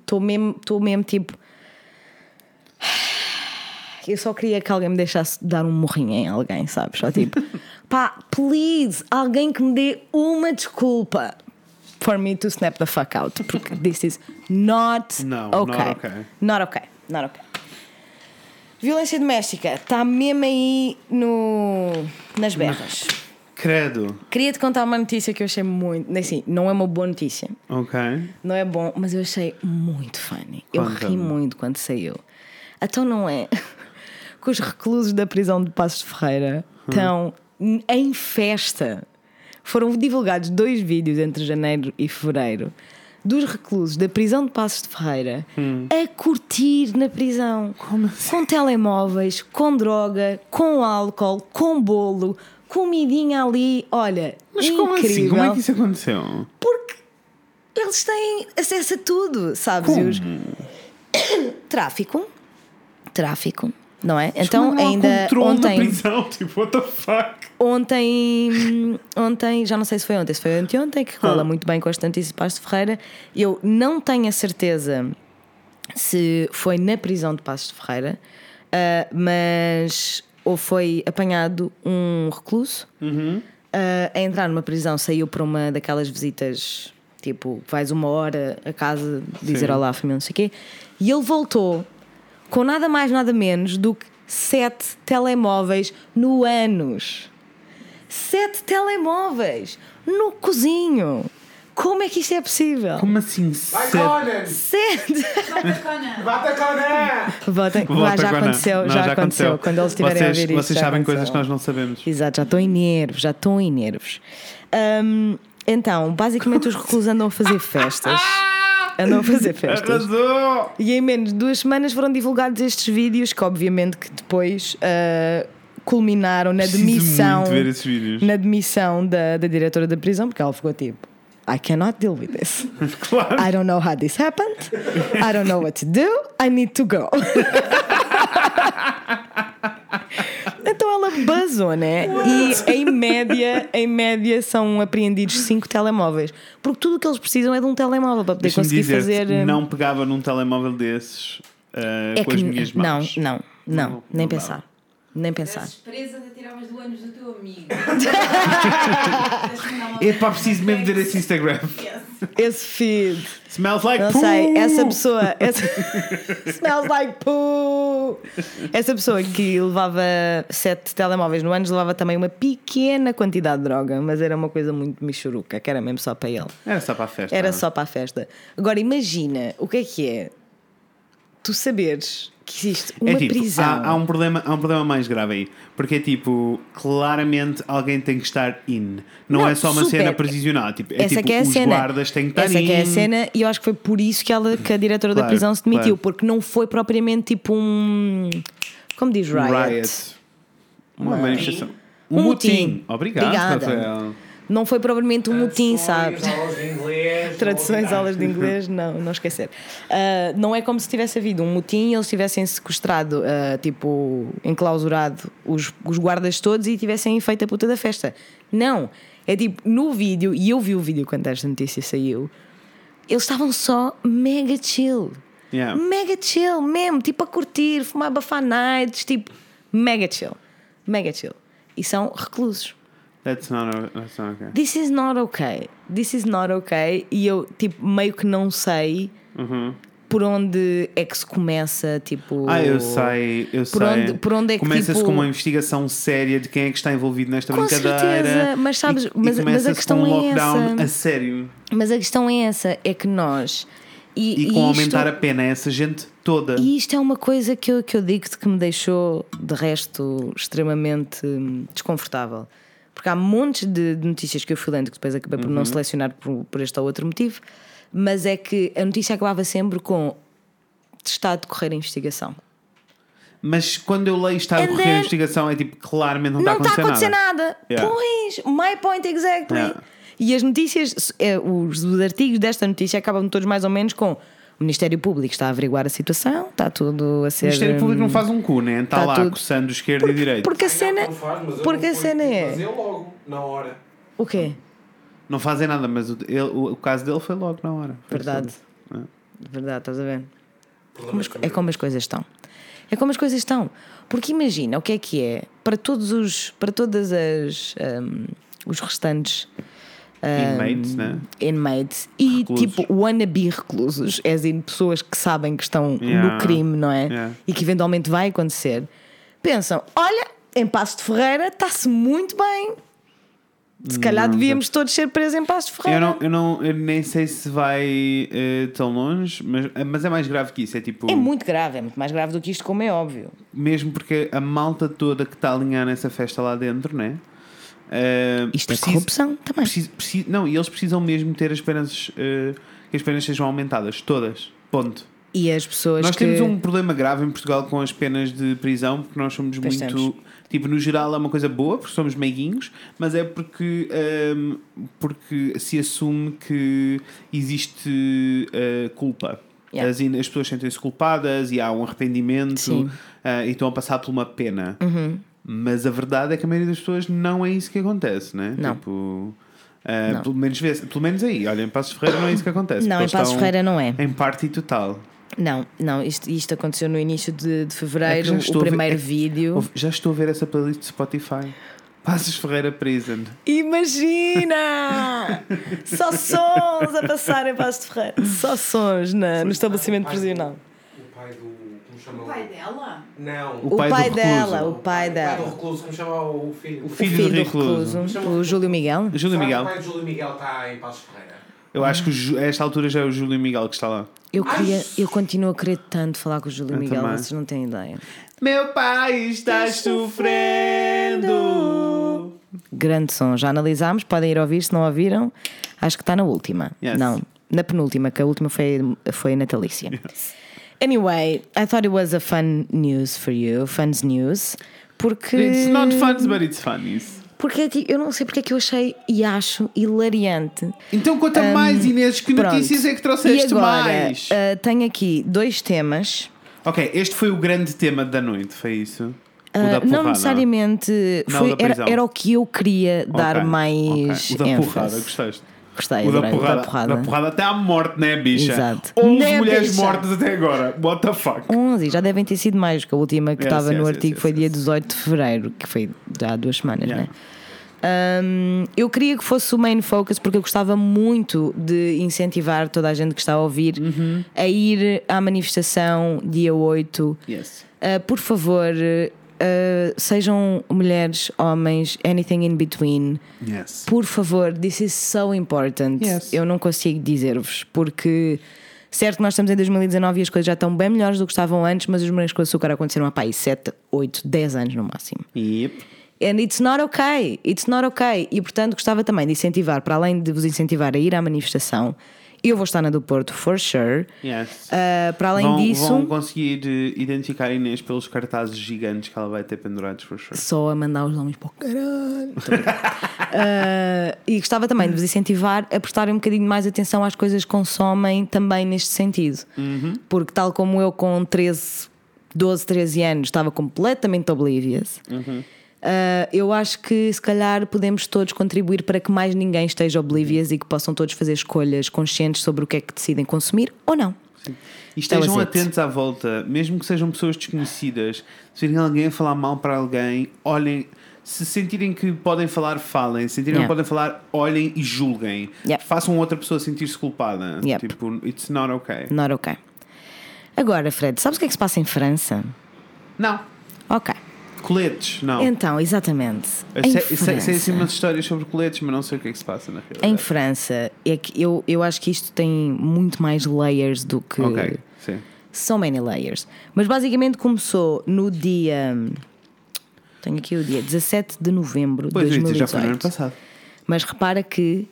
Estou mesmo, estou mesmo tipo. Eu só queria que alguém me deixasse dar um morrinho em alguém, sabes? Só tipo, <laughs> pá, please, alguém que me dê uma desculpa for me to snap the fuck out. Porque this is not Não, okay. not okay. Not okay. Not okay. Violência doméstica está mesmo aí no, nas berras. Credo. Queria-te contar uma notícia que eu achei muito. Assim, não é uma boa notícia. Ok. Não é bom, mas eu achei muito funny. Eu ri muito quando saiu. Então não é que os reclusos da prisão de Passos de Ferreira estão em festa. Foram divulgados dois vídeos entre janeiro e fevereiro dos reclusos da prisão de Passos de Ferreira a curtir na prisão. Como assim? Com telemóveis, com droga, com álcool, com bolo, comidinha ali. Olha, Mas como incrível. assim? Como é que isso aconteceu? Porque eles têm acesso a tudo, sabes? Os- <coughs> Tráfico, tráfico, não é? Então há ainda ontem, prisão, <laughs> tipo, what the fuck? ontem, ontem, já não sei se foi ontem, se foi anteontem, que cola Ah. muito bem com esta notícia de Passos Ferreira. Eu não tenho a certeza se foi na prisão de Passos de Ferreira, ah, mas ou foi apanhado um recluso Uhum. ah, a entrar numa prisão, saiu para uma daquelas visitas, tipo, vais uma hora a casa dizer Sim. olá família, não sei o quê, e ele voltou com nada mais, nada menos do que sete telemóveis no ânus. Sete telemóveis no cozinho. Como é que isto é possível? Como assim? Vai, sete- Conan! Sete! Bata Conan! Volta Ah, já aconteceu, Não, já, aconteceu. Quando eles estiverem vocês, a ouvir isto. Vocês já sabem aconteceu. coisas que nós não sabemos. Exato, já estou em nervos, já estou em nervos. Hum, então, basicamente os reclusos andam a fazer festas. Andam <laughs> a fazer festas. Arrasou! E em menos de duas semanas foram divulgados estes vídeos que obviamente que depois ah, culminaram na Preciso demissão. Na demissão da, da diretora da prisão, porque ela ficou tipo. I cannot deal with this. <laughs> Claro. I don't know how this happened. I don't know what to do. I need to go. <laughs> basou, né? E em média, em média são apreendidos 5 telemóveis. Porque tudo o que eles precisam é de um telemóvel para poder conseguir fazer. hum, não pegava num telemóvel desses ah, é com as minhas mãos. não, não, Não, nem não dá. pensar. Nem pensar. Esses presas atiravas do teu amigo. <laughs> Epá, preciso mesmo ver esse Instagram. Esse feed. Smells like Não poo! sei, essa pessoa. Essa... <laughs> Smells like poo! Essa pessoa que levava sete telemóveis no ano levava também uma pequena quantidade de droga, mas era uma coisa muito michuruca, que era mesmo só para ele. Era só para a festa. Era não? só para a festa. Agora imagina o que é que é tu saberes que existe uma É tipo, prisão. há, há um problema, há um problema mais grave aí. Porque é tipo, claramente alguém tem que estar in. Não, Não, é só uma super. cena prisional. Tipo, é Essa tipo, que é a os cena. guardas têm que estar Essa in. que é a cena, e eu acho que foi por isso que, ela, que a diretora da Claro, prisão se demitiu, claro. porque não foi propriamente tipo um. Como diz riot? Riot. Uma manifestação. Um Um motim. motim. Obrigado, Obrigada. Rafael. Não foi propriamente um motim, sabe? Traduções, aulas de inglês. <laughs> Traduções, novidades. aulas de inglês, não, não esquecer. Ah, não é como se tivesse havido um motim e eles tivessem sequestrado, ah, tipo, enclausurado os, os guardas todos e tivessem feito a puta da festa. Não. É tipo, no vídeo, e eu vi o vídeo quando esta notícia saiu, eles estavam só mega chill. Yeah. Mega chill mesmo, tipo a curtir, fumar bafar nights, tipo, mega chill. Mega chill. E são reclusos. That's not, that's not okay. This is not okay. This is not okay. E eu, tipo, meio que não sei Uhum. por onde é que se começa, tipo. Ah, eu sei, eu Por sei. onde- por onde é que, Começa-se tipo- com uma investigação séria de quem é que está envolvido nesta Com brincadeira. certeza, mas sabes- e, mas- mas e a começa-se questão com um é lockdown essa. a sério. Mas a questão é essa: é que nós. E, E, com isto, aumentar a pena a essa gente toda. E isto é uma coisa que eu, que eu digo-te que me deixou, de resto, extremamente hum, desconfortável. Porque há montes de, de notícias que eu fui lendo que depois acabei por Uhum. não selecionar por, por este ou outro motivo, mas é que a notícia acabava sempre com está a decorrer a investigação. Mas quando eu leio está a decorrer then- a investigação, é tipo, claramente não, Não está a acontecer nada. nada. Yeah. Pois, my point exactly. Yeah. E as notícias, é, os, os artigos desta notícia acabam todos mais ou menos com o Ministério Público está a averiguar a situação, está tudo a O ser. Ministério Público não hum, faz um cu, né? Está tá lá tudo- coçando esquerda e direita. Porque a Não, cena. não faz, mas eu Porque não a cena é. Fazer logo, na hora. O quê? Não fazem nada, mas o, ele- o, o caso dele foi logo na hora. Verdade. só- Verdade, estás a ver? Como as- comigo. é como as coisas estão. É como as coisas estão. Porque imagina o que é que é para todos os. para todas as. hum, os restantes. Hum, Inmates, né? inmates e Reclusos. tipo wannabe reclusos, é assim, pessoas que sabem que estão Yeah. no crime, não é? Yeah. E que eventualmente vai acontecer, pensam: olha, em Passo de Ferreira está-se muito bem. Se calhar devíamos todos ser presos em Passo de Eu, Ferreira. não, eu, não, eu nem sei se vai eh, tão longe, mas, mas é mais grave que isso. É tipo. É muito grave, é muito mais grave do que isto, como é óbvio. Mesmo porque a malta toda que está a alinhar nessa festa lá dentro, né? Eh, Isto é corrupção também. não, e eles precisam mesmo ter as penas, eh, que as penas sejam aumentadas, todas. Ponto. E as pessoas Nós que. temos um problema grave em Portugal com as penas de prisão, porque nós somos Pois muito. temos. Tipo, no geral é uma coisa boa, porque somos meiguinhos, mas é porque, ehm, porque se assume que existe eh, culpa. Yeah. As, as pessoas sentem-se culpadas e há um arrependimento. Uhum. ah, e estão a passar por uma pena. Mas a verdade é que a maioria das pessoas não é isso que acontece, né? Não. Tipo, ah, Não. Pelo, menos vê pelo menos aí, olha, em Passos Ferreira não é isso que acontece. Não, em Passos Ferreira não é. Em parte total. Não, não, isto, isto aconteceu no início de, de É fevereiro, estou o a ver- primeiro é vídeo. Já estou a ver essa playlist de Spotify. Passos Ferreira Prison. Imagina! <laughs> Só sons a passar em Passos Ferreira. Só sons na- no estabelecimento prisional. O pai do. Chama O pai dela? Não. O pai, do recluso. dela, o pai O pai do dela. recluso, como chama o filho? O O filho, filho do do recluso. recluso, o Júlio Miguel. Júlio Será que Miguel. O pai do Júlio Miguel está em Passos Ferreira. Eu acho que o a esta altura já é o Júlio Miguel que está lá. Eu, queria, eu continuo a querer tanto falar com o Júlio Eu Miguel, também. vocês não têm ideia. Meu pai está sofrendo. Grande som, já analisámos, podem ir ouvir, se não ouviram, acho que está na última. Yes. Não, na penúltima, que a última foi, foi natalícia. Anyway, I thought it was a fun news for you, fun's news, porque. It's not fun, but it's funny. Porque tipo, eu não sei porque é que eu achei e acho hilariante. Então conta mais, Inês, que Pronto. notícias é que trouxeste e agora, mais? ah, tenho aqui dois temas. Ok, este foi o grande tema da noite, foi isso? Porrada. não necessariamente Não, foi, era, era o que eu queria dar Ok, mais ok. O da ênfase. porrada, gostaste? Gostei, O da adorei, porrada, da porrada. da porrada até à morte, né, bicha? Exato. Houve Né, mulheres bicha? mortas até agora. What the fuck? 11, já devem ter sido mais, que a última que Yes, estava no yes, artigo yes, foi yes, dia yes. 18 de fevereiro, que foi já há duas semanas, Yeah. né? Hum, eu queria que fosse o main focus porque eu gostava muito de incentivar toda a gente que está a ouvir Uhum. a ir à manifestação dia 8. Yes. Uh, por favor, uh, sejam mulheres, homens, anything in between. Yes. Por favor, this is so important. Yes. Eu não consigo dizer-vos, porque certo nós estamos em 2019 e as coisas já estão bem melhores do que estavam antes, mas os morangos com açúcar aconteceram há pá, aí 7, 8, 10 anos no máximo. Yep. And it's not okay. It's not okay. E portanto gostava também de incentivar, para além de vos incentivar a ir à manifestação, eu vou estar na do Porto, for sure. Yes. Uh, para além vão, disso. vão conseguir eh, identificar a Inês pelos cartazes gigantes que ela vai ter pendurados, for sure. só a mandar os homens para o caralho. <laughs> Ah, e gostava também de vos incentivar a prestarem um bocadinho mais atenção às coisas que consomem também neste sentido. Porque, tal como eu, com 13, 12, 13 anos, estava completamente oblivious. Ah, eu acho que se calhar podemos todos contribuir para que mais ninguém esteja oblivious e que possam todos fazer escolhas conscientes sobre o que é que decidem consumir ou não. E estejam atentos à volta, mesmo que sejam pessoas desconhecidas. Se virem alguém a falar mal para alguém, olhem. Se sentirem que podem falar, falem. Se sentirem que Yeah. podem falar, olhem e julguem. Yeah. Façam outra pessoa sentir-se culpada. Yep. Tipo, it's not okay. Not ok. Agora, Fred, sabes o que é que se passa em França? Não. Ok. Coletes, não. Então, exatamente. Em sei, sei, sei assim França- umas histórias sobre coletes, mas não sei o que é que se passa na realidade. Em França, é que eu, eu acho que isto tem muito mais layers do que. Ok, sim. So many layers. Mas basicamente começou no dia. Tenho aqui o dia 17 de novembro de Pois, dizer, 2018. já foi no ano passado. Mas repara que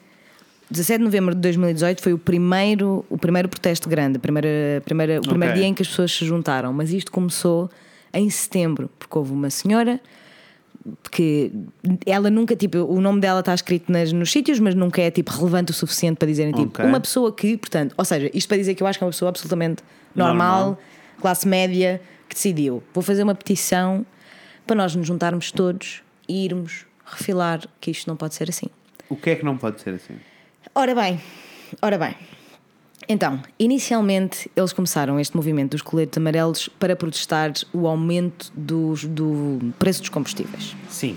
17 de novembro de 2018 foi o primeiro, o primeiro protesto grande, a primeira, primeira, o primeiro dia em que as pessoas se juntaram. Mas isto começou em setembro, porque houve uma senhora que ela nunca, tipo, o nome dela está escrito nas, nos sítios, mas nunca é tipo relevante o suficiente para dizerem tipo Ok. uma pessoa que, portanto, ou seja, isto para dizer que eu acho que é uma pessoa absolutamente normal, Normal. classe média, que decidiu: vou fazer uma petição para nós nos juntarmos todos e irmos refilar que isto não pode ser assim. O que é que não pode ser assim? Ora bem, ora bem. Então, inicialmente eles começaram este movimento dos coletes amarelos para protestar o aumento dos, do preço dos combustíveis. Sim.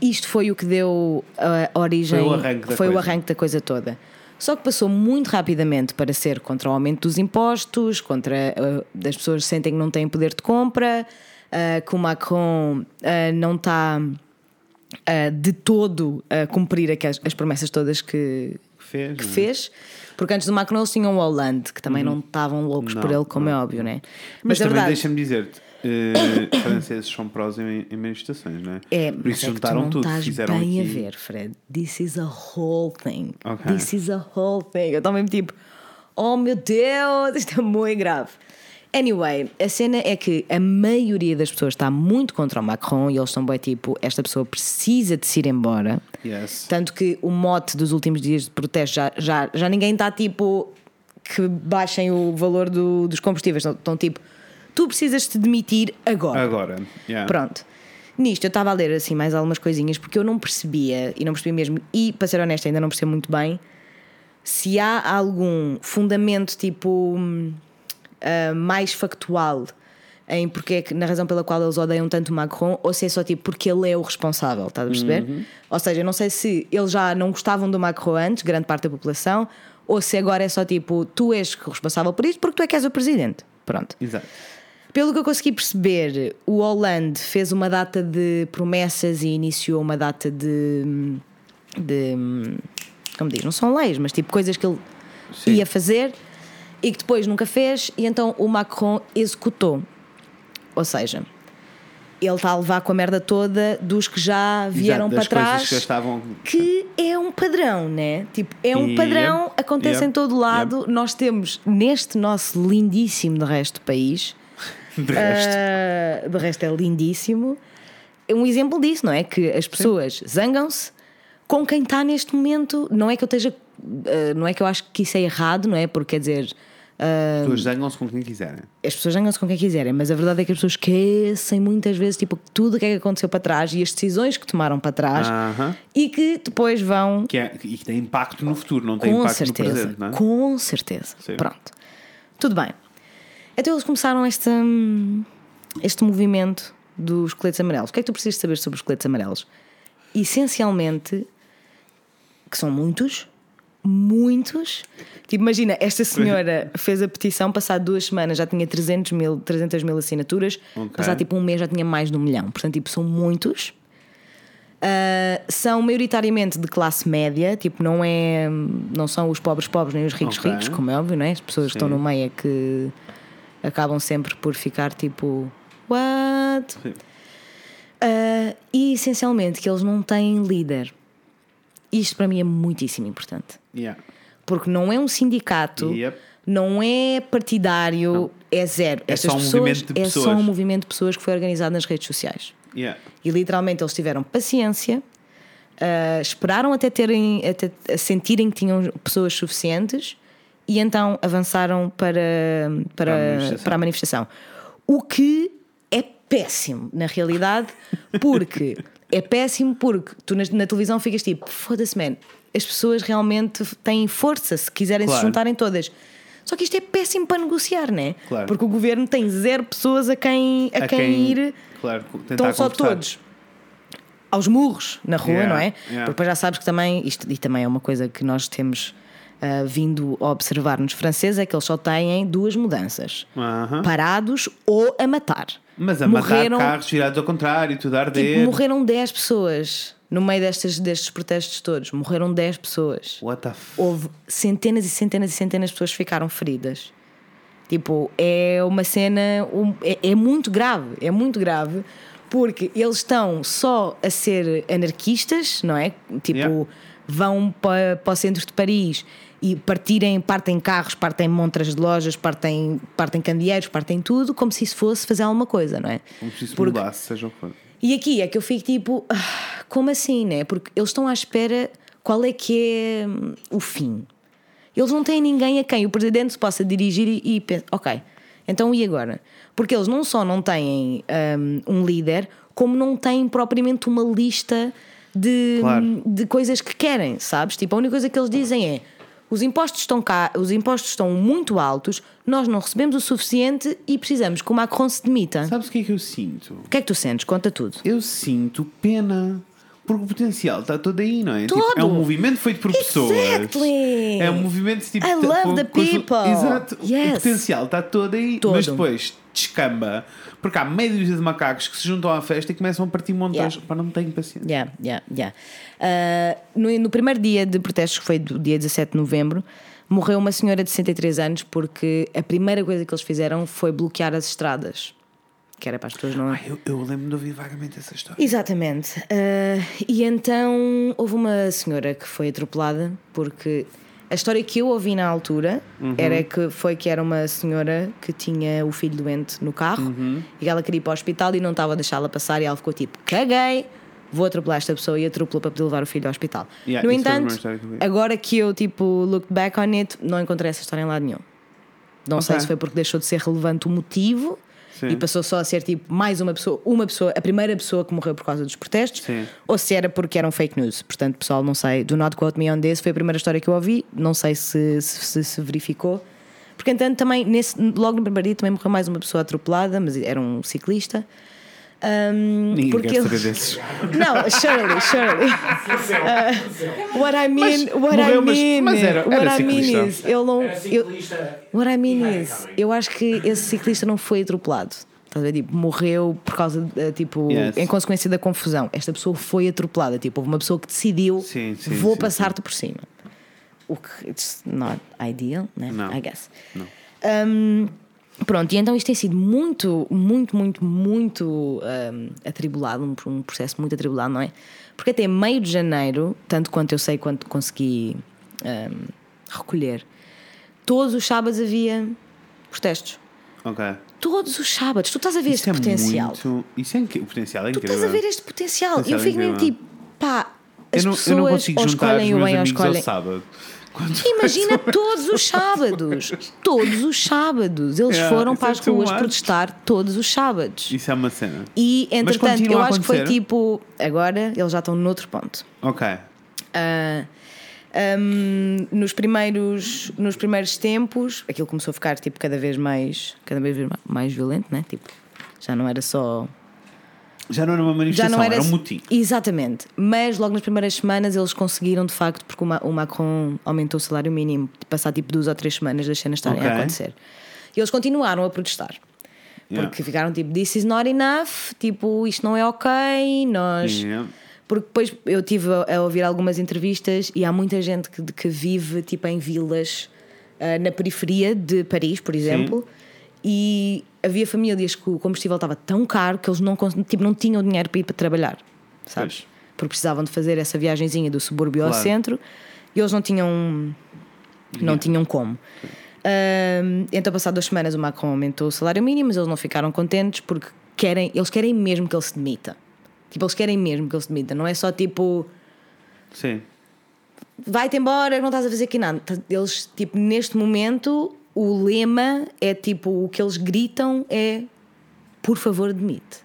Isto foi o que deu a origem, Foi o arranque da foi o coisa. arranque da coisa toda. Só que passou muito rapidamente para ser contra o aumento dos impostos, contra uh, as pessoas sentem que não têm poder de compra, uh, que o Macron uh, não está uh, de todo a cumprir aquelas, as promessas todas que, fez. que não é? Porque antes do Macron eles tinham o Hollande, que também não estavam loucos por Não, ele, como é óbvio, né? Mas, a também verdade deixa-me dizer-te, eh, <coughs> franceses são prós em, em manifestações, não é? é, Por mas isso é tu juntaram não tudo, fizeram bem aqui. a ver, Fred. This is a whole thing. Ok. This is a whole thing. Eu estou mesmo tipo, oh meu Deus, isto é muito grave. Anyway, a cena é que a maioria das pessoas está muito contra o Macron e eles estão bem tipo, esta pessoa precisa de se ir embora. Yes. Tanto que o mote dos últimos dias de protesto já, já, já ninguém está tipo que baixem o valor do- dos combustíveis. Estão, tipo, tu precisas te demitir agora. Agora. yeah. Pronto. Nisto eu estava a ler assim mais algumas coisinhas porque eu não percebia, e não percebi mesmo, e para ser honesta, ainda não percebo muito bem se há algum fundamento tipo ah, mais factual em porque é que, na razão pela qual eles odeiam tanto o Macron, ou se é só tipo porque ele é o responsável, estás a perceber? Ou seja, eu não sei se eles já não gostavam do Macron antes, grande parte da população, ou se agora é só tipo tu és responsável por isto porque tu é que és o presidente. Pronto. Exato. Pelo que eu consegui perceber, o Hollande fez uma data de promessas e iniciou uma data de. de como diz, não são leis, mas tipo coisas que ele Sim. ia fazer e que depois nunca fez, e então o Macron executou. Ou seja, ele está a levar com a merda toda dos que já vieram Exato, para trás. que já estavam. Que é um padrão, né? Tipo, é um Yep, padrão, acontece yep, em todo lado. Nós temos neste nosso lindíssimo de resto país <laughs> De resto. ah, de resto é lindíssimo. É um exemplo disso, não é? Que as pessoas zangam-se com quem está neste momento. Não é que eu esteja. ah, não é que eu acho que isso é errado, não é? Porque quer dizer. As pessoas zangam-se com quem quiserem. as pessoas zangam-se com quem quiserem, mas a verdade é que as pessoas esquecem muitas vezes tipo, tudo o que é que aconteceu para trás e as decisões que tomaram para trás Aham. e que depois vão Que é, e que tem impacto no futuro, não tem com impacto certeza. no presente, não é? Com certeza. Sim. Pronto. Tudo bem. Então eles começaram este, este movimento dos coletes amarelos. O que é que tu precisas saber sobre os coletes amarelos? Essencialmente, que são muitos, muitos. Tipo, imagina, esta senhora fez a petição, passado duas semanas já tinha 300 mil, 300 mil assinaturas, Ok. passado tipo um mês já tinha mais de um milhão. Portanto, tipo, são muitos. Uh, são maioritariamente de classe média, tipo, não é não são os pobres pobres nem os ricos Ok. ricos, como é óbvio, não é? As pessoas que estão no meio é que acabam sempre por ficar tipo, what? Sim. Uh, e essencialmente que eles não têm líder. Isto para mim é muitíssimo importante. Yeah. Porque não é um sindicato, Yep. não é partidário, é zero. É Estas só um pessoas- movimento de É só pessoas. um movimento de pessoas que foi organizado nas redes sociais. Yeah. E literalmente eles tiveram paciência, ah, esperaram até terem até sentirem que tinham pessoas suficientes e então avançaram para, para, Para a manifestação. para a manifestação. O que é péssimo, na realidade, porque <laughs> é péssimo porque tu na, na televisão ficas tipo, foda-se, man, as pessoas realmente têm força se quiserem se Claro. juntarem todas. Só que isto é péssimo para negociar, né? Claro. Porque o governo tem zero pessoas a quem, a quem ir Claro, estão só todos aos murros na rua, Yeah, não é? yeah. Porque depois já sabes que também, isto e também é uma coisa que nós temos ah, vindo a observar nos franceses, é que eles só têm duas mudanças: parados ou a matar. Mas a morreram, matar carros virados ao contrário, tudo a arder. tipo, morreram 10 pessoas no meio destes, destes protestos todos. Morreram 10 pessoas. What the f... Houve centenas e centenas e centenas de pessoas que ficaram feridas. Tipo, é uma cena. é, é muito grave, é muito grave, porque eles estão só a ser anarquistas, não é? Tipo, Yeah. vão para, para o centro de Paris e partirem, partem carros, partem montras de lojas, partem, partem candeeiros, partem tudo, como se isso fosse fazer alguma coisa, não é? Como se isso Porque- mudasse, seja o que for. e aqui é que eu fico tipo, ah, como assim, né? Porque eles estão à espera qual é que é hum, o fim. Eles não têm ninguém a quem o presidente se possa dirigir e, e pensa, ok, então e agora? Porque eles não só não têm hum, um líder, como não têm propriamente uma lista de, Claro. de coisas que querem, sabes? Tipo, a única coisa que eles dizem é os impostos estão cá, os impostos estão muito altos, nós não recebemos o suficiente e precisamos que o Macron se demita. Sabes o que é que eu sinto? O que é que tu sentes? Conta tudo. Eu sinto pena. Porque o potencial está todo aí, não é? Todo. Tipo, é um movimento feito por pessoas. Exactly. É um movimento tipo. I love com- the people. Exato. Yes. O potencial está todo aí. Todo. Mas depois descamba. Porque há meia dúzia de macacos que se juntam à festa e começam a partir montas. Yeah. Para não tenho paciência. Yeah, yeah, yeah. Uh, no, no primeiro dia de protestos, que foi do dia 17 de novembro, morreu uma senhora de 63 anos porque a primeira coisa que eles fizeram foi bloquear as estradas. Que era para as pessoas não. Ai, eu, eu lembro de ouvir vagamente essa história. Exatamente. Uh, e então houve uma senhora que foi atropelada porque a história que eu ouvi na altura era que foi que era uma senhora que tinha o filho doente no carro e ela queria ir para o hospital e não estava a deixá-la passar e ela ficou tipo, caguei, vou atropelar esta pessoa e atropelo para poder levar o filho ao hospital. Yeah, no a entanto, agora que eu tipo looked back on it, não encontrei essa história em lado nenhum. Não sei Ok. se foi porque deixou de ser relevante o motivo Sim. e passou só a ser tipo mais uma pessoa, uma pessoa, a primeira pessoa que morreu por causa dos protestos, Sim. ou se era porque eram fake news. Portanto, pessoal, não sei, do not quote me on this, foi a primeira história que eu ouvi, não sei se se, se, se verificou. Porque, entanto, também, nesse, logo no primeiro dia, também morreu mais uma pessoa atropelada, mas era um ciclista. Ahm, Ninguém porque quer saber eles- desses. <laughs> Não, Shirley, Shirley. Uh, what I mean, what morreu, I mas- mean, mas era- what era I mean ciclista. is, ele não. Eu- ciclista. What I mean is, eu acho que esse ciclista não foi atropelado. Estás a ver? Tipo, morreu por causa, de, tipo, Yes. em consequência da confusão. Esta pessoa foi atropelada. Tipo, houve uma pessoa que decidiu: Sim, sim, vou passar-te por cima. O que it's not ideal, né? Não. I guess. Não. Um, pronto, e então isto tem sido muito, muito, muito, muito um, atribulado, um, um processo muito atribulado, não é? Porque até meio de janeiro, tanto quanto eu sei quanto consegui um, recolher, todos os sábados havia protestos. Ok. Todos os sábados. Tu estás a ver Isso este é potencial. muito. Isso é inc... O potencial é Tu incrível. estás a ver este potencial. Potencial eu fico mesmo tipo, pá, eu as não, pessoas eu não consigo ou juntar os escolhem o bem ou escolhem. ao sábado. Imagina todos os sábados. Todos os sábados. Eles Yeah, foram isso para é as ruas protestar todos os sábados. Isso é uma cena. E entretanto, eu acho que foi tipo. Agora eles já estão noutro ponto. Ok. Ah, hum, nos, primeiros, nos primeiros tempos, aquilo começou a ficar tipo cada vez mais, cada vez mais violento, né? Tipo, já não era só Já não era uma já manifestação, não era, era um motim. Exatamente. Mas logo nas primeiras semanas eles conseguiram de facto, porque o Ma- o Macron aumentou o salário mínimo, de passar tipo duas ou três semanas das cenas estarem Ok. a acontecer. E eles continuaram a protestar. Yeah. Porque ficaram tipo, this is not enough, tipo, isto não é ok, nós. Yeah. Porque depois eu tive a, a ouvir algumas entrevistas e há muita gente que, que vive tipo em vilas ah, na periferia de Paris, por exemplo, e havia famílias que o combustível estava tão caro que eles não, tipo, não tinham dinheiro para ir para trabalhar, sabes? Pois. Porque precisavam de fazer essa viagenzinha do subúrbio ao Claro. centro e eles não tinham, não tinham como. Ahm, então, passado duas semanas, o Macron aumentou o salário mínimo, mas eles não ficaram contentes porque querem, eles querem mesmo que ele se demita. Tipo, eles querem mesmo que ele se demita. Não é só tipo, Sim. vai-te embora, não estás a fazer aqui nada. Eles, tipo, neste momento, o lema é tipo, o que eles gritam é por favor, demite.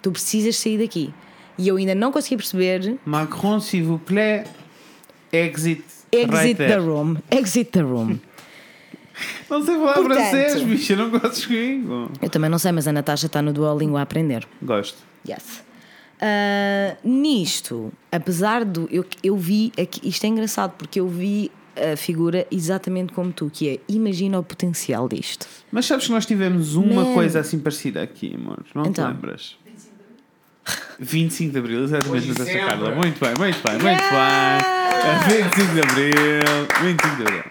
Tu precisas sair daqui. E eu ainda não consegui perceber. Macron, s'il vous plaît, exit. Exit right the room. Exit the room. <laughs> Não sei falar Portanto- francês, bicho, eu não gosto comigo. Eu também não sei, mas a Natasha está no Duolingo a aprender. Gosto. Yes. Ah, nisto, apesar do. Eu, eu vi. Aqui, isto é engraçado porque eu vi a figura exatamente como tu, que é imagina o potencial disto. Mas sabes que nós tivemos uma Man. coisa assim parecida aqui, amor? Não Então. te lembras? 25 de Abril, exatamente, Hoje Natasha sempre. Carla. Muito bem, muito bem, muito bem. 25 de Abril, 25 de Abril.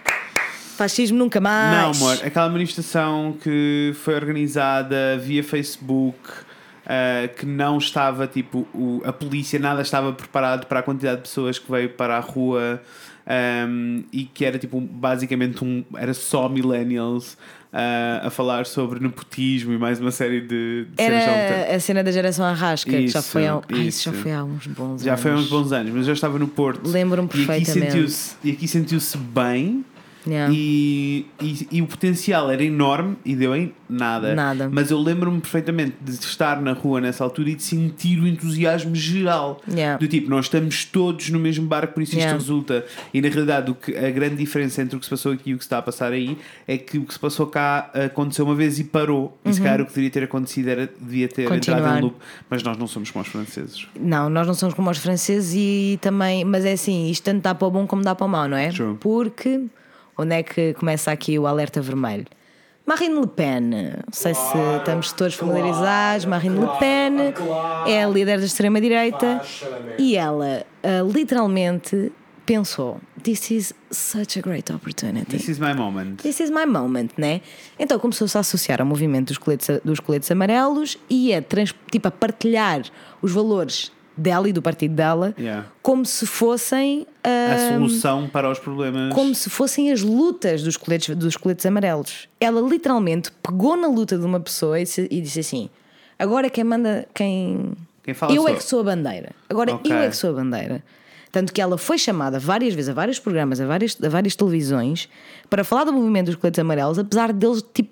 Fascismo nunca mais. Não, amor, aquela manifestação que foi organizada via Facebook, ah, que não estava, tipo, o- a polícia nada estava preparado para a quantidade de pessoas que veio para a rua ahm, e que era, tipo, basicamente um. Era só millennials ah, a falar sobre nepotismo e mais uma série de, de cenas já um. Era a cena da geração Arrasca, que já Isso, foi há, Ai, isso já isso. foi há uns bons Já anos. foi há uns bons anos, mas eu estava no Porto. Lembro-me perfeitamente. e aqui sentiu-se bem Yeah. e, e, e o potencial era enorme e deu em nada. Nada. Mas eu lembro-me perfeitamente de estar na rua nessa altura e de sentir o entusiasmo geral. Yeah. Do tipo, nós estamos todos no mesmo barco, por isso isto Yeah. resulta. E na realidade, o que, a grande diferença entre o que se passou aqui e o que se está a passar aí é que o que se passou cá aconteceu uma vez e parou. E se calhar o que deveria ter acontecido era, devia ter entrado Uhum. Continuar. em loop. Mas nós não somos como os franceses. Não, nós não somos como os franceses e também, mas é assim, isto tanto dá para o bom como dá para o mau, não é? True. Porque onde é que começa aqui o alerta vermelho? Marine Le Pen, não sei se estamos todos familiarizados. Marine Le Pen claro. é a líder da extrema-direita e ela ah, literalmente pensou: This is such a great opportunity. This is my moment. This is my moment, né? Então começou-se a associar ao movimento dos coletes, dos coletes amarelos e a, trans, tipo, a partilhar os valores dela e do partido dela Yeah. como se fossem A ah, solução para os problemas. como se fossem as lutas dos coletes, dos coletes amarelos. Ela literalmente pegou na luta de uma pessoa e disse, e disse assim: agora quem manda, quem, Quem fala eu sou é que sou a bandeira. Agora Ok. eu é que sou a bandeira. Tanto que ela foi chamada várias vezes a vários programas, a várias, a várias televisões, para falar do movimento dos coletes amarelos, apesar deles, tipo,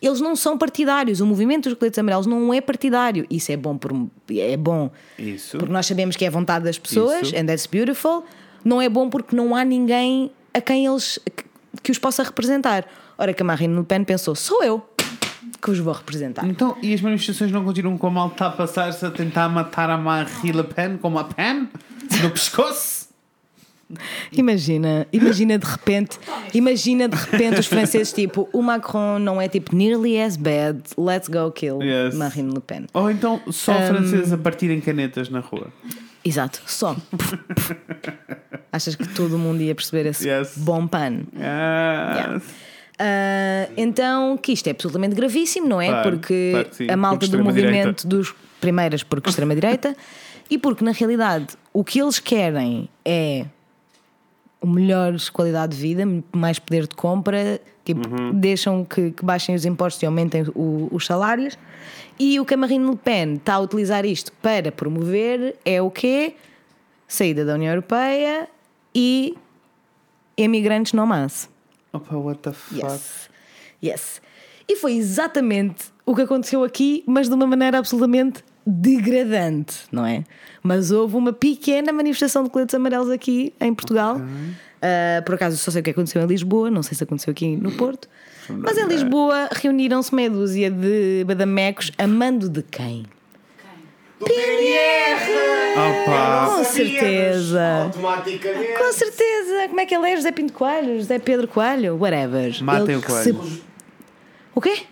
eles não são partidários. O movimento dos coletes amarelos não é partidário. Isso é bom, por, é bom Isso. porque nós sabemos que é a vontade das pessoas, Isso. and that's beautiful. Não é bom porque não há ninguém a quem eles que, que os possa representar. Ora, que a Marine Le Pen pensou: sou eu que os vou representar. Então, e as manifestações não continuam com a malta a passar-se a tentar matar a Marie Le Pen com uma pen no pescoço? Imagina, imagina de repente, imagina de repente os franceses tipo, o Macron não é tipo nearly as bad, let's go kill Yes. Marine Le Pen. Ou então só franceses a partirem canetas na rua? Exato, só. Achas que todo mundo ia perceber esse Yes. bom pano? Ah, Ah, então, que isto é absolutamente gravíssimo, não é? Claro, porque claro a malta porque do movimento dos primeiras, porque extrema-direita, e porque na realidade o que eles querem é o melhor qualidade de vida, mais poder de compra, tipo, Uhum. deixam que, que baixem os impostos e aumentem o- os salários. E o que a Marine Le Pen está a utilizar isto para promover é o quê? Saída da União Europeia e imigrantes não masse. opa, what the fuck? Yes. Yes. E foi exatamente o que aconteceu aqui, mas de uma maneira absolutamente degradante, não é? Mas houve uma pequena manifestação de coletes amarelos aqui em Portugal. Ah, por acaso só sei o que aconteceu em Lisboa, não sei se aconteceu aqui no Porto. Mas em Lisboa reuniram-se meia dúzia de badamecos a mando de quem? Do PNR! Opa, Com certeza. Automaticamente. Com certeza. Como é que ele é? José Pinto Coelho? José Pedro Coelho? Whatever. Matem o Coelho. se- O quê?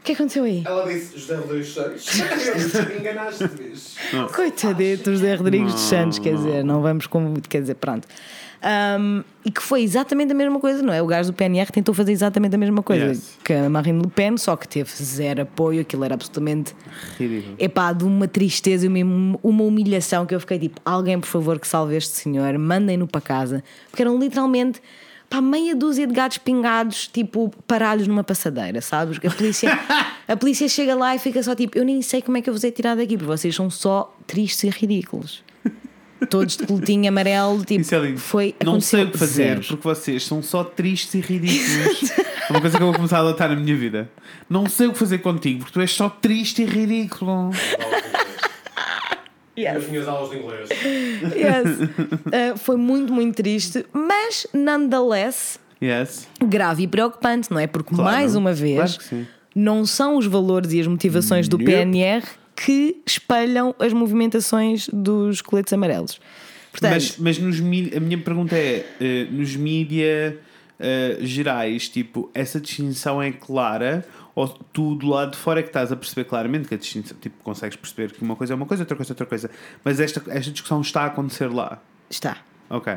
O que aconteceu aí? Ela disse José Rodrigues Santos. <laughs> Enganaste vez. Coitadito José Rodrigues dos Santos, quer dizer, não vamos com. Quer dizer, pronto. Um, e que foi exatamente a mesma coisa, não é? O gajo do PNR tentou fazer exatamente a mesma coisa Yes. que a Marine Le Pen, só que teve zero apoio, aquilo era absolutamente ridículo. epá, de uma tristeza e uma, uma humilhação que eu fiquei tipo, alguém por favor que salve este senhor, mandem-no para casa, porque eram literalmente pá, meia dúzia de gatos pingados, tipo, paralhos numa passadeira, sabes? A polícia, a polícia chega lá e fica só tipo, eu nem sei como é que eu vos hei tirado daqui, porque vocês são só tristes e ridículos. Todos de coletinho amarelo, tipo, é foi não sei o que fazer zero. porque vocês são só tristes e ridículos. é uma coisa que eu vou começar a adotar na minha vida. Não sei o que fazer contigo porque tu és só triste e ridículo. As minhas aulas de inglês. <laughs> Yes. Uh, foi muito, muito triste, mas nonetheless Yes. grave e preocupante, não é? Porque Claro. mais uma vez Claro não são os valores e as motivações do. PNR que espelham as movimentações dos coletes amarelos. Portanto, Mas, mas nos a minha pergunta é: eh, nos mídia eh, gerais, tipo, essa distinção é clara? Ou tu do lado de fora é que estás a perceber claramente que a distinção, tipo, consegues perceber que uma coisa é uma coisa, outra coisa é outra coisa. Mas esta, esta discussão está a acontecer lá. está. Ok,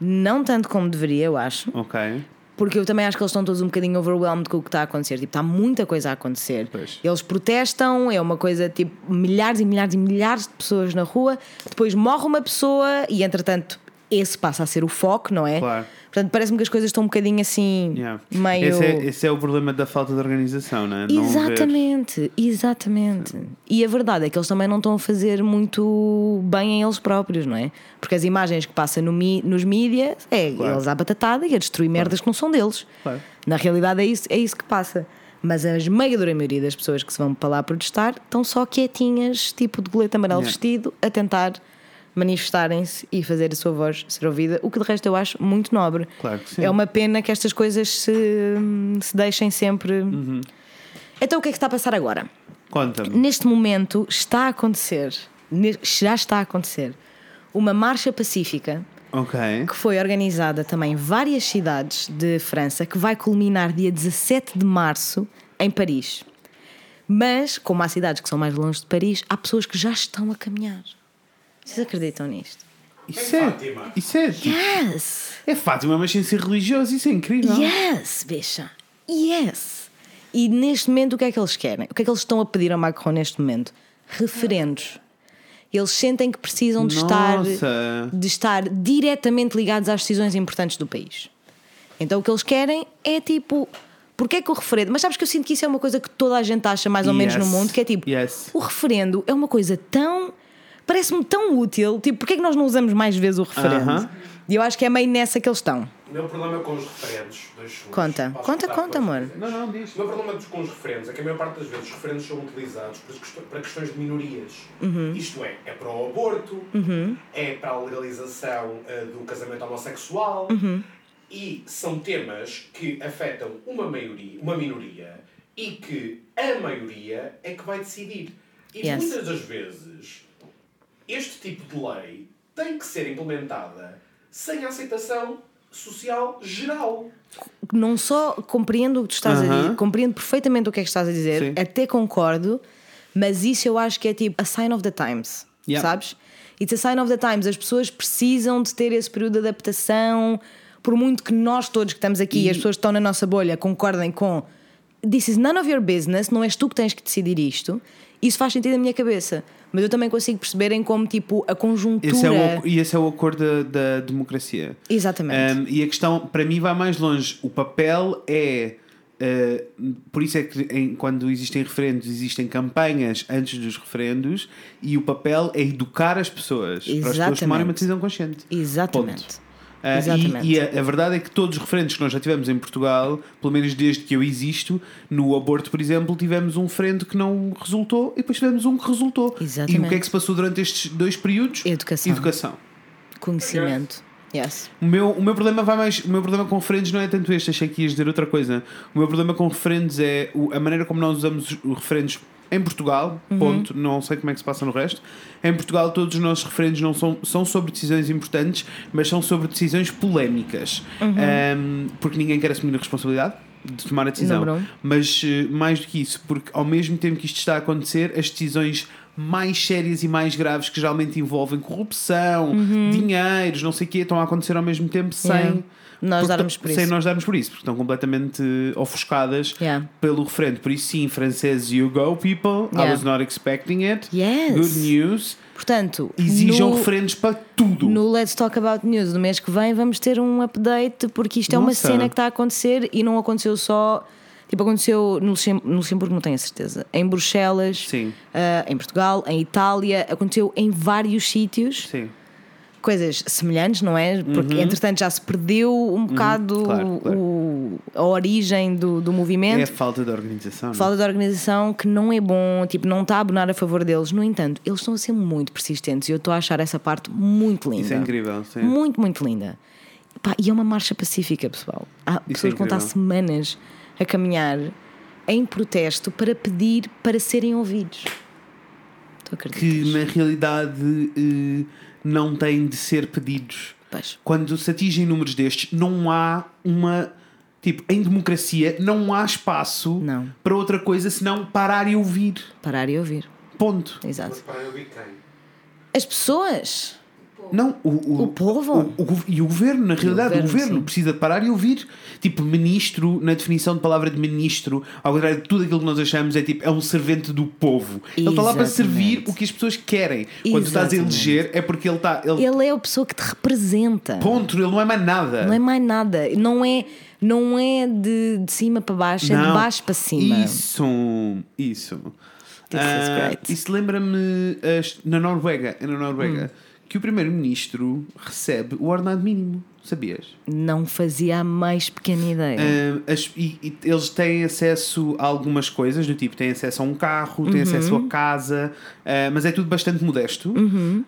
Não tanto como deveria, eu acho. ok. Porque eu também acho que eles estão todos um bocadinho overwhelmed com o que está a acontecer. Tipo, está muita coisa a acontecer. Pois. Eles protestam, é uma coisa tipo milhares e milhares e milhares de pessoas na rua. Depois morre uma pessoa e, entretanto, esse passa a ser o foco, não é? Claro. Portanto, parece-me que as coisas estão um bocadinho assim, Yeah. meio. Esse, é, esse é o problema da falta de organização, não é? Não ver- Exatamente, exatamente. E a verdade é que eles também não estão a fazer muito bem a eles próprios, não é? Porque as imagens que passam no mi- nos mídias é Claro. eles à batatada e a destruir merdas que não são deles. Claro. Na realidade é isso, é isso que passa. Mas a esmagadora maioria das pessoas que se vão para lá protestar estão só quietinhas, tipo de goleta amarelo Yeah. vestido, a tentar manifestarem-se e fazer a sua voz ser ouvida, o que de resto eu acho muito nobre. Claro que sim. É uma pena que estas coisas se, se deixem sempre. Uhum. Então o que é que está a passar agora? Conta-me. Neste momento está a acontecer, já está a acontecer, uma marcha pacífica Ok. que foi organizada também em várias cidades de França, que vai culminar dia 17 de março em Paris. Mas, como há cidades que são mais longe de Paris, há pessoas que já estão a caminhar. Vocês acreditam nisto? Isso é. Isso é. tipo- Yes! É Fátima, mas sem ser religioso, isso é incrível. Yes, bicha! Yes! E neste momento o que é que eles querem? O que é que eles estão a pedir ao Macron neste momento? Referendos. Eles sentem que precisam de estar, de estar diretamente ligados às decisões importantes do país. Então o que eles querem é tipo Porquê é que o referendo. Mas sabes que eu sinto que isso é uma coisa que toda a gente acha mais ou menos no Yes. mundo, que é tipo, Yes. o referendo é uma coisa tão. Parece-me tão útil. Tipo, porquê é que nós não usamos mais vezes o referendo? Aham. E eu acho que é meio nessa que eles estão. O meu problema com os segundos. Conta. Posso Conta, conta, amor. Não, não, diz. O meu problema com os referendos é que a maior parte das vezes os referendos são utilizados para questões- de minorias. Uhum. Isto é, é para o aborto, é para a legalização eh, do casamento homossexual Uhum. e são temas que afetam uma maioria, uma minoria e que a maioria é que vai decidir. E Yes. muitas das vezes este tipo de lei tem que ser implementada sem a aceitação social geral. não só compreendo o que tu estás a Aham. dizer, compreendo perfeitamente o que é que estás a dizer, Sim. até concordo, mas isso eu acho que é tipo a sign of the times, Yeah. sabes? It's a sign of the times. As pessoas precisam de ter esse período de adaptação, por muito que nós todos que estamos aqui e E- as pessoas que estão na nossa bolha concordem com this is none of your business, não és tu que tens que decidir isto. Isso faz sentido na minha cabeça, mas eu também consigo perceber em como tipo a conjuntura. Esse é o, e esse é o acordo da, da democracia. Exatamente. Um, e a questão, para mim, vai mais longe. O papel é. uh, por isso é que em- quando existem referendos, existem campanhas antes dos referendos e o papel é educar as pessoas para as pessoas Exatamente. tomarem uma decisão consciente. Exatamente. Ponto. Uh, Exatamente. E, e a, a verdade é que todos os referendos que nós já tivemos em Portugal, pelo menos desde que eu existo, no aborto, por exemplo, tivemos um referendo que não resultou e depois tivemos um que resultou. E o Exatamente. que é que se passou durante estes dois períodos? Educação. Educação. Conhecimento. Yes. O meu, o meu problema vai mais. O meu problema com referendos não é tanto este, achei que ias dizer outra coisa. O meu problema com referendos é a maneira como nós usamos os referendos em Portugal, ponto, não sei como é que se passa no resto. Em Portugal, todos os nossos referendos não são, são sobre decisões importantes, mas são sobre decisões polémicas. Um, porque ninguém quer assumir a responsabilidade de tomar a decisão. Um. Mas eh, mais do que isso, porque ao mesmo tempo que isto está a acontecer, as decisões mais sérias e mais graves que geralmente envolvem corrupção, dinheiros, não sei o quê, estão a acontecer ao mesmo tempo sem Uhum. Yeah. Nós darmos por sem isso. nós darmos por isso, porque estão completamente eh, ofuscadas Yeah. pelo referendo. Por isso, sim, francês, you go, people. I Yeah. was not expecting it. Yes. Good news. Portanto, Exijam no, referendos para tudo. no Let's Talk About News do mês que vem vamos ter um update porque isto é uma Nossa. cena que está a acontecer e não aconteceu só. Tipo, aconteceu no, Luxem- no Luxemburgo, não tenho a certeza. Em Bruxelas, ah, em Portugal, em Itália, aconteceu em vários sítios. Sim. Coisas semelhantes, não é? Porque entretanto já se perdeu um bocado Uhum. claro, claro. o- a origem do, do movimento. É a falta de organização. não é? falta de organização que não é bom, tipo, não está a abonar a favor deles. No entanto, eles estão a ser muito persistentes e eu estou a achar essa parte muito linda. Isso é incrível. Sim. Muito, muito linda. Pá, e é uma marcha pacífica, pessoal. Há pessoas que vão estar semanas a caminhar em protesto para pedir para serem ouvidos. Tu acreditas? Que na realidade eh, não têm de ser pedidos. Pois. Quando se atingem números destes, não há uma. Tipo, em democracia, não há espaço Não. para outra coisa senão parar e ouvir. Parar e ouvir. Ponto. Exato. Mas para eu vi quem? As pessoas. Não, o, o, O povo. o- o e o governo, na realidade, o governo, governo precisa de parar e ouvir. Tipo, ministro, na definição de palavra de ministro, ao contrário de tudo aquilo que nós achamos, é tipo, é um servente do povo. Ele está lá para Exatamente. servir o que as pessoas querem. Quando tu estás a Exatamente. eleger, é porque ele está. Ele, Ele é a pessoa que te representa. Ponto, ele não é mais nada. Não é mais nada. Não é, não é de, de cima para baixo, é de Não. baixo para cima. Isso, isso. Great. Isso lembra-me na Noruega, é na Noruega, Hum. Que o primeiro-ministro recebe o ordenado mínimo. Sabias? Não fazia a mais pequena ideia. Ah, as- e, e eles têm acesso a algumas coisas, do tipo, têm acesso a um carro, têm acesso Uhum. a casa, ah, mas é tudo bastante modesto.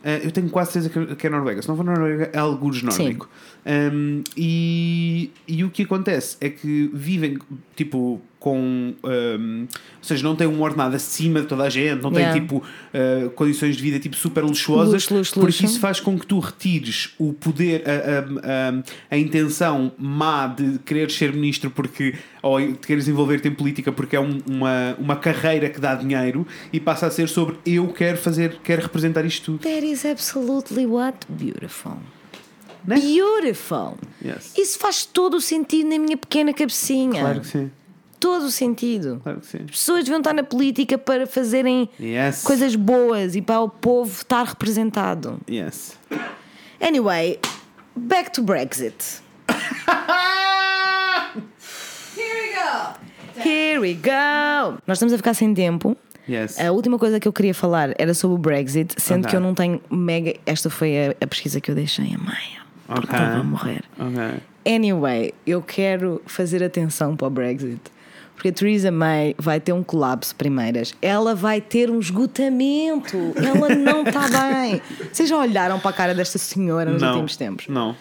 Ah, eu tenho quase certeza que- que é Noruega. Se não for Noruega, é algures nórdico. Um, e, e o que acontece é que vivem, tipo, com. um, ou seja, não têm um ordenado acima de toda a gente, não Yeah. tipo, uh, condições de vida, tipo, super luxuosas, Luxo, luxo, porque luxo. isso faz com que tu retires o poder, a, a, a, a intenção má de querer ser ministro porque. ou de queres envolver-te em política porque é um- uma, uma carreira que dá dinheiro e passa a ser sobre eu quero fazer, quero representar isto tudo. That is absolutely what? Beautiful. Né? Beautiful. Yes. Isso faz todo o sentido na minha pequena cabecinha. Claro que sim, Todo o sentido. claro que sim. As pessoas deviam estar na política para fazerem Yes. coisas boas e para o povo estar representado. Yes. Anyway, back to Brexit. <laughs> Here we go. Here we go! Nós estamos a ficar sem tempo. Yes. A última coisa que eu queria falar era sobre o Brexit, sendo Ok. que eu não tenho mega. Esta foi a, a pesquisa que eu deixei a meio. Porque Ok. estava a morrer. Ok. Anyway, eu quero fazer atenção para o Brexit. Porque a Theresa May vai ter um colapso primeiras. Ela vai ter um esgotamento. Ela não está <laughs> bem. Vocês já olharam para a cara desta senhora nos não. últimos tempos? Não.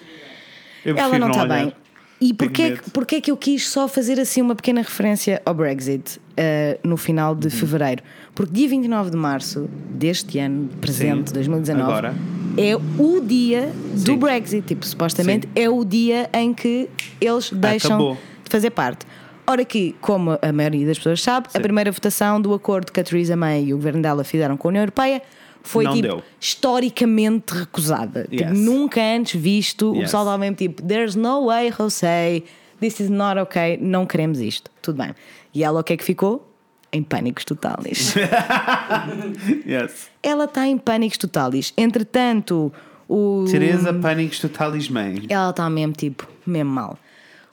Ela não está bem. E porquê, porquê que eu quis só fazer assim uma pequena referência ao Brexit eh, no final Uhum. de fevereiro? Porque dia 29 de março deste ano presente, Sim, 2019, agora. é o dia do Sim. Brexit. Tipo, supostamente Sim. é o dia em que eles deixam Acabou. de fazer parte. Ora que, como a maioria das pessoas sabe, a Sim. primeira votação do acordo que a Theresa May e o governo dela fizeram com a União Europeia foi Não tipo deu. historicamente recusada. Tipo, Yes. nunca antes visto. O Yes. pessoal estava mesmo tipo, there's no way, José, this is not okay, não queremos isto. Tudo bem. E ela o que é que ficou? Em pânicos totais. <laughs> Yes. ela está em pânicos totais. Entretanto, o. Teresa Pânicos Totalis Man. Ela está mesmo tipo, mesmo mal.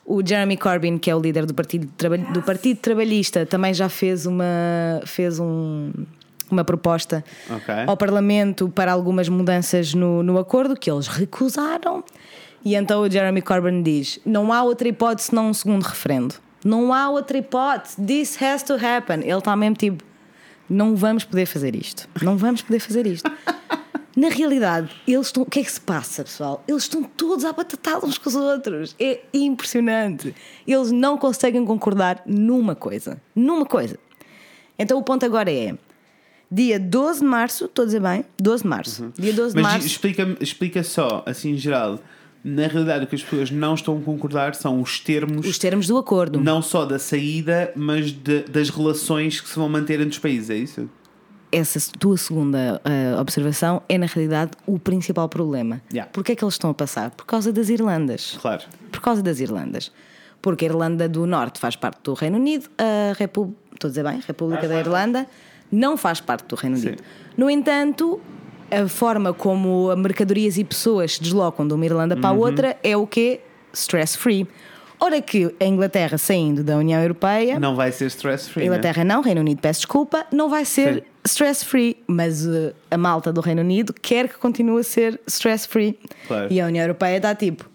O Jeremy Corbyn, que é o líder do Partido, do partido Trabalhista, também já fez uma, fez um, uma proposta Ok. ao Parlamento para algumas mudanças no, no acordo que eles recusaram. E então o Jeremy Corbyn diz: não há outra hipótese senão um segundo referendo. Não há outra hipótese. This has to happen. Ele está mesmo tipo: não vamos poder fazer isto. Não vamos poder fazer isto. <laughs> Na realidade, eles estão. O que é que se passa, pessoal? Eles estão todos à batatada uns com os outros. É impressionante. Eles não conseguem concordar numa coisa. Numa coisa. Então o ponto agora é. Dia 12 de março, estou a dizer bem? 12 de março. Dia 12 de Mas março. explica, explica só, assim em geral, na realidade o que as pessoas não estão a concordar são os termos, Os termos do acordo. não só da saída, mas de- das relações que se vão manter entre os países, é isso? Essa tua segunda ah, observação é, na realidade, o principal problema. Yeah. Porquê é que eles estão a passar? Por causa das Irlandas. Claro. Por causa das Irlandas. Porque a Irlanda do Norte faz parte do Reino Unido, a República, estou a dizer bem, República da Irlanda não faz parte do Reino Unido. Sim. No entanto, a forma como mercadorias e pessoas se deslocam de uma Irlanda para a Uhum. outra é o quê? Stress-free. Ora que a Inglaterra saindo da União Europeia, Não vai ser stress-free. né? Inglaterra não, Reino Unido, peço desculpa, não vai ser Sim. Stress-free, mas uh, a malta do Reino Unido quer que continue a ser stress-free. Claro. E a União Europeia está tipo.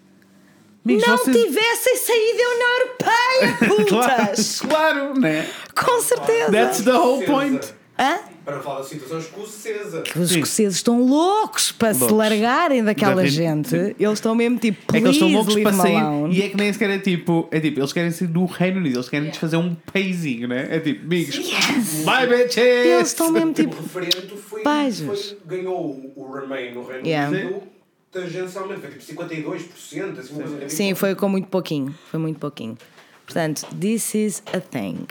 Amigos, não vocês- tivessem saído da União Europeia, <laughs> Claro, putas! claro, né? Com certeza! That's the whole point. Hã? Para falar da situação escocesa. Os Sim. escoceses estão loucos para se Loucos. largarem daquela Da- gente. Eles estão mesmo tipo, É que eles estão loucos "Please, para sair alone." e é que nem sequer é tipo, é tipo, eles querem sair do Reino Unido, eles querem desfazer um paizinho, né? É tipo, amigos, bye bitches! Eles estão mesmo O tipo. referendo foi, ganhou o Remain no Reino Yeah. Unido tangencialmente, foi tipo 52%, assim. Sim, foi com muito pouquinho. Foi muito pouquinho. Portanto, this is a thing.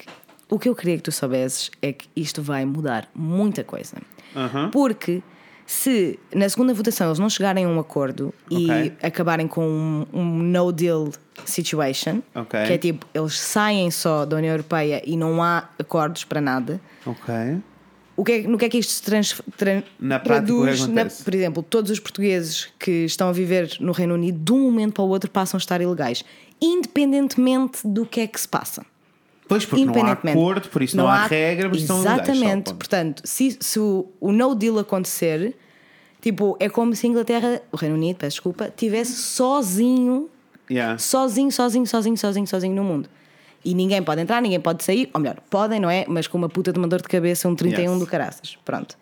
O que eu queria que tu soubesses é que isto vai mudar muita coisa. Aham. Porque se na segunda votação eles não chegarem a um acordo Ok. e acabarem com um, um no deal situation, Ok. que é tipo, eles saem só da União Europeia e não há acordos para nada. O que é, no que é que isto se trans, tran- Na que traduz? acontece? por exemplo, todos os portugueses que estão a viver no Reino Unido, de um momento para o outro, passam a estar ilegais, independentemente do que é que se passa. Pois, porque não há acordo, por isso não, há, regra, mas só, Exatamente. ponto. Portanto, se, se o, o no deal acontecer, tipo, é como se a Inglaterra, o Reino Unido, peço desculpa, tivesse sozinho, Yeah. sozinho, sozinho, sozinho, sozinho, sozinho no mundo. E ninguém pode entrar, ninguém pode sair, ou melhor, podem, não é? Mas com uma puta de uma dor de cabeça, um 31 Yes. do caraças. Pronto.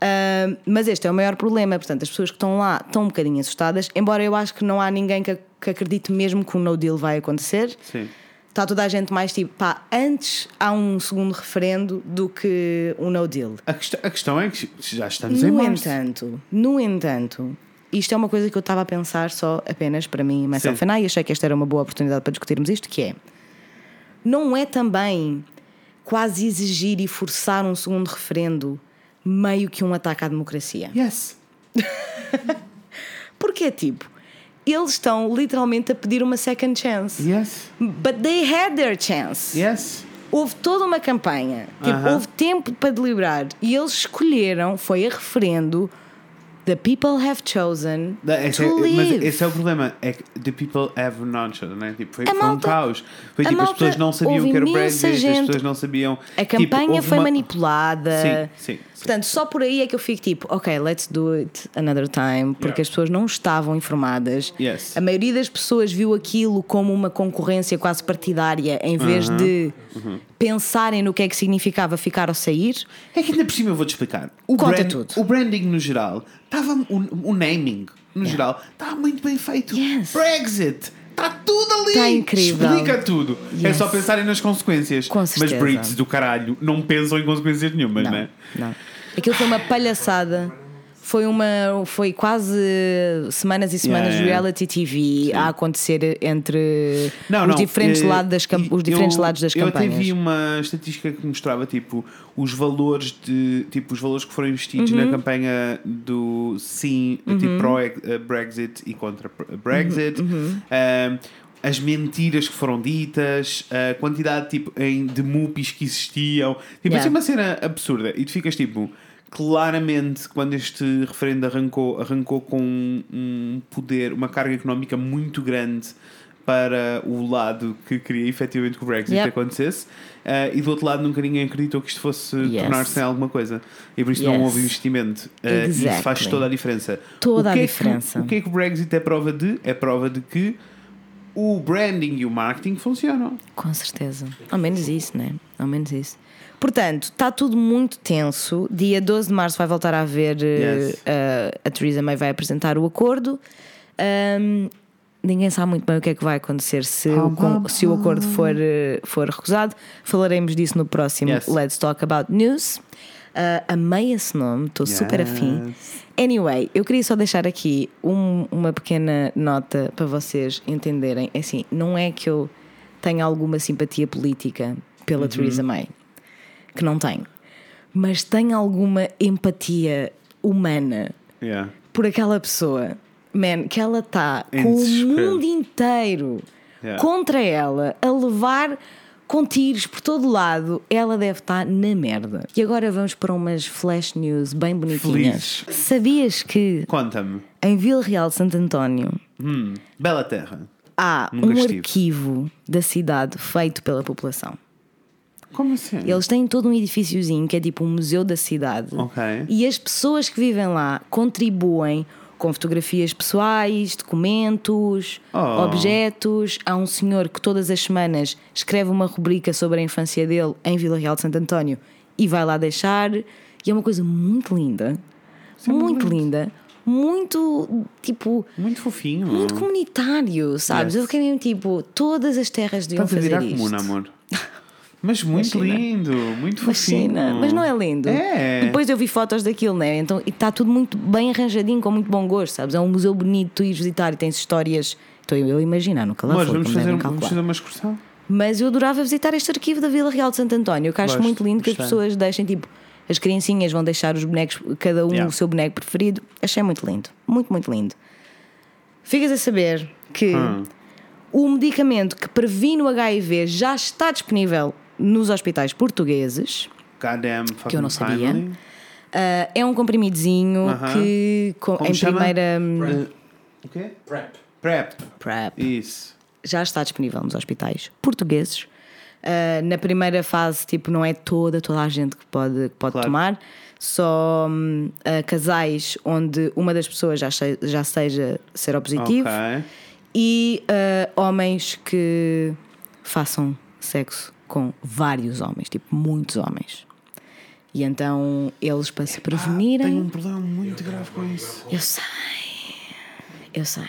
Ah, mas este é o maior problema. Portanto, as pessoas que estão lá estão um bocadinho assustadas, embora eu acho que não há ninguém que, que acredite mesmo que o no deal vai acontecer. Sim. Está toda a gente mais tipo, pá, antes há um segundo referendo do que um no deal. A, questão, a questão é que já estamos em No março. entanto, no entanto, isto é uma coisa que eu estava a pensar só apenas para mim e I, e achei que esta era uma boa oportunidade para discutirmos isto, que é não é também quase exigir e forçar um segundo referendo meio que um ataque à democracia. Yes. <laughs> Porque é tipo, eles estão literalmente a pedir uma second chance. Yes. But they had their chance. Yes. Houve toda uma campanha, tipo, Aham. houve tempo para deliberar e eles escolheram, foi a referendo, The people have chosen Da- esse to é- mas esse é o problema, é que the people have not chosen, né? tipo, foi, A foi um malta- caos. Foi tipo, as pessoas não sabiam o que era o Brexit, as pessoas não sabiam. A tipo, campanha houve foi uma- manipulada. Sim, sim. Portanto, só por aí é que eu fico tipo, ok, let's do it another time, porque Yeah. as pessoas não estavam informadas. Yes. A maioria das pessoas viu aquilo como uma concorrência quase partidária, em vez de pensarem no que é que significava ficar ou sair. É que ainda por cima eu vou-te explicar. O, tudo. o branding no geral, estava. O, o naming no geral, estava muito bem feito. Yes. Brexit! Está tudo ali! Tá incrível. Explica tudo. É Yes. só pensarem nas consequências. Com Mas certeza. Brits do caralho não pensam em consequências nenhumas, não, Não, é? não. Aquilo foi uma palhaçada. Foi uma foi quase semanas e semanas Yeah, de reality TV a acontecer entre Não, os não, diferentes, eh, lados das, os diferentes eu- lados das eu campanhas. até vi uma estatística que mostrava tipo os valores de tipo os valores que foram investidos Uhum. na campanha do sim tipo pro eh, Brexit e contra Uhum, Brexit Ahm, as mentiras que foram ditas a quantidade tipo em, de MUPIs que existiam. Tipo Yeah. assim uma cena absurda. E tu ficas tipo claramente quando este referendo arrancou arrancou com um poder uma carga económica muito grande para o lado que queria efetivamente que o Brexit Yep. acontecesse eh, e do outro lado nunca ninguém acreditou que isto fosse Yes. tornar-se em alguma coisa e por isso Yes. não houve investimento Eh, e isso faz Exactly. toda a diferença Toda o a que é que- diferença. o que é que o Brexit é prova de? é prova de que o branding e o marketing funcionam Com certeza. Ao menos isso, né? Ao menos isso. Portanto, está tudo muito tenso. Dia 12 de março vai voltar a haver. eh, Yes. eh, a Theresa May vai apresentar o acordo. Ahm, ninguém sabe muito bem o que é que vai acontecer se, o, se o acordo for, eh, for recusado. Falaremos disso no próximo Yes. Let's Talk About News. Ah, amei esse nome, estou super afim. Yes. Anyway, eu queria só deixar aqui um- uma pequena nota para vocês entenderem. É Assim, não é que eu tenha alguma simpatia política pela Uhum. Theresa May, que não tenho, mas tenho alguma empatia humana Yeah. por aquela pessoa, man, que ela está com o mundo inteiro Yeah. contra ela, a levar com tiros por todo lado, ela deve estar na merda. E agora vamos para umas flash news bem bonitinhas. Felizes. Sabias que conta-me em Vila Real de Santo António Hum, bela terra há Nunca um estive. arquivo da cidade feito pela população? Como assim? Eles têm todo um edifíciozinho que é tipo um museu da cidade. Ok. E as pessoas que vivem lá contribuem com fotografias pessoais, documentos, Oh. objetos. Há um senhor que todas as semanas escreve uma rubrica sobre a infância dele em Vila Real de Santo António e vai lá deixar. E é uma coisa muito linda. É muito muito linda. Muito, tipo, muito fofinho muito comunitário, sabes? Yes. Eu fiquei mesmo tipo, todas as terras deviam Estás a fazer virar isto. comuna, amor. Mas muito Imagina. lindo, muito fofinho. Imagina, mas não é lindo. É. Depois eu vi fotos daquilo, né? Então e está tudo muito bem arranjadinho, com muito bom gosto, sabes? É um museu bonito, tu ires visitar e tens histórias. Estou eu a imaginar, nunca lá Mas vamos fazer, vamos fazer uma excursão. Mas eu adorava visitar este arquivo da Vila Real de Santo António, que acho Gosto, muito lindo que as gostei. pessoas deixem, tipo, as criancinhas vão deixar os bonecos, cada um Yeah. o seu boneco preferido. Achei muito lindo, muito, muito lindo. Ficas a saber que Hum. o medicamento que previne o HIV já está disponível nos hospitais portugueses. Goddamn Que eu não sabia. finally. Uh, é um comprimidozinho Aham. que com- em chama? primeira hum, o quê? Prep. Prep. PrEP Isso. já está disponível nos hospitais portugueses. Uh, na primeira fase, tipo, não é toda, toda a gente que pode, que pode Claro. tomar, só hum, uh, casais onde uma das pessoas já, se- já seja seropositivo Ok. e uh, homens que façam sexo com vários homens, tipo, muitos homens. E então eles, para se prevenirem. Tenho um problema muito grave com isso. Eu sei. Eu sei.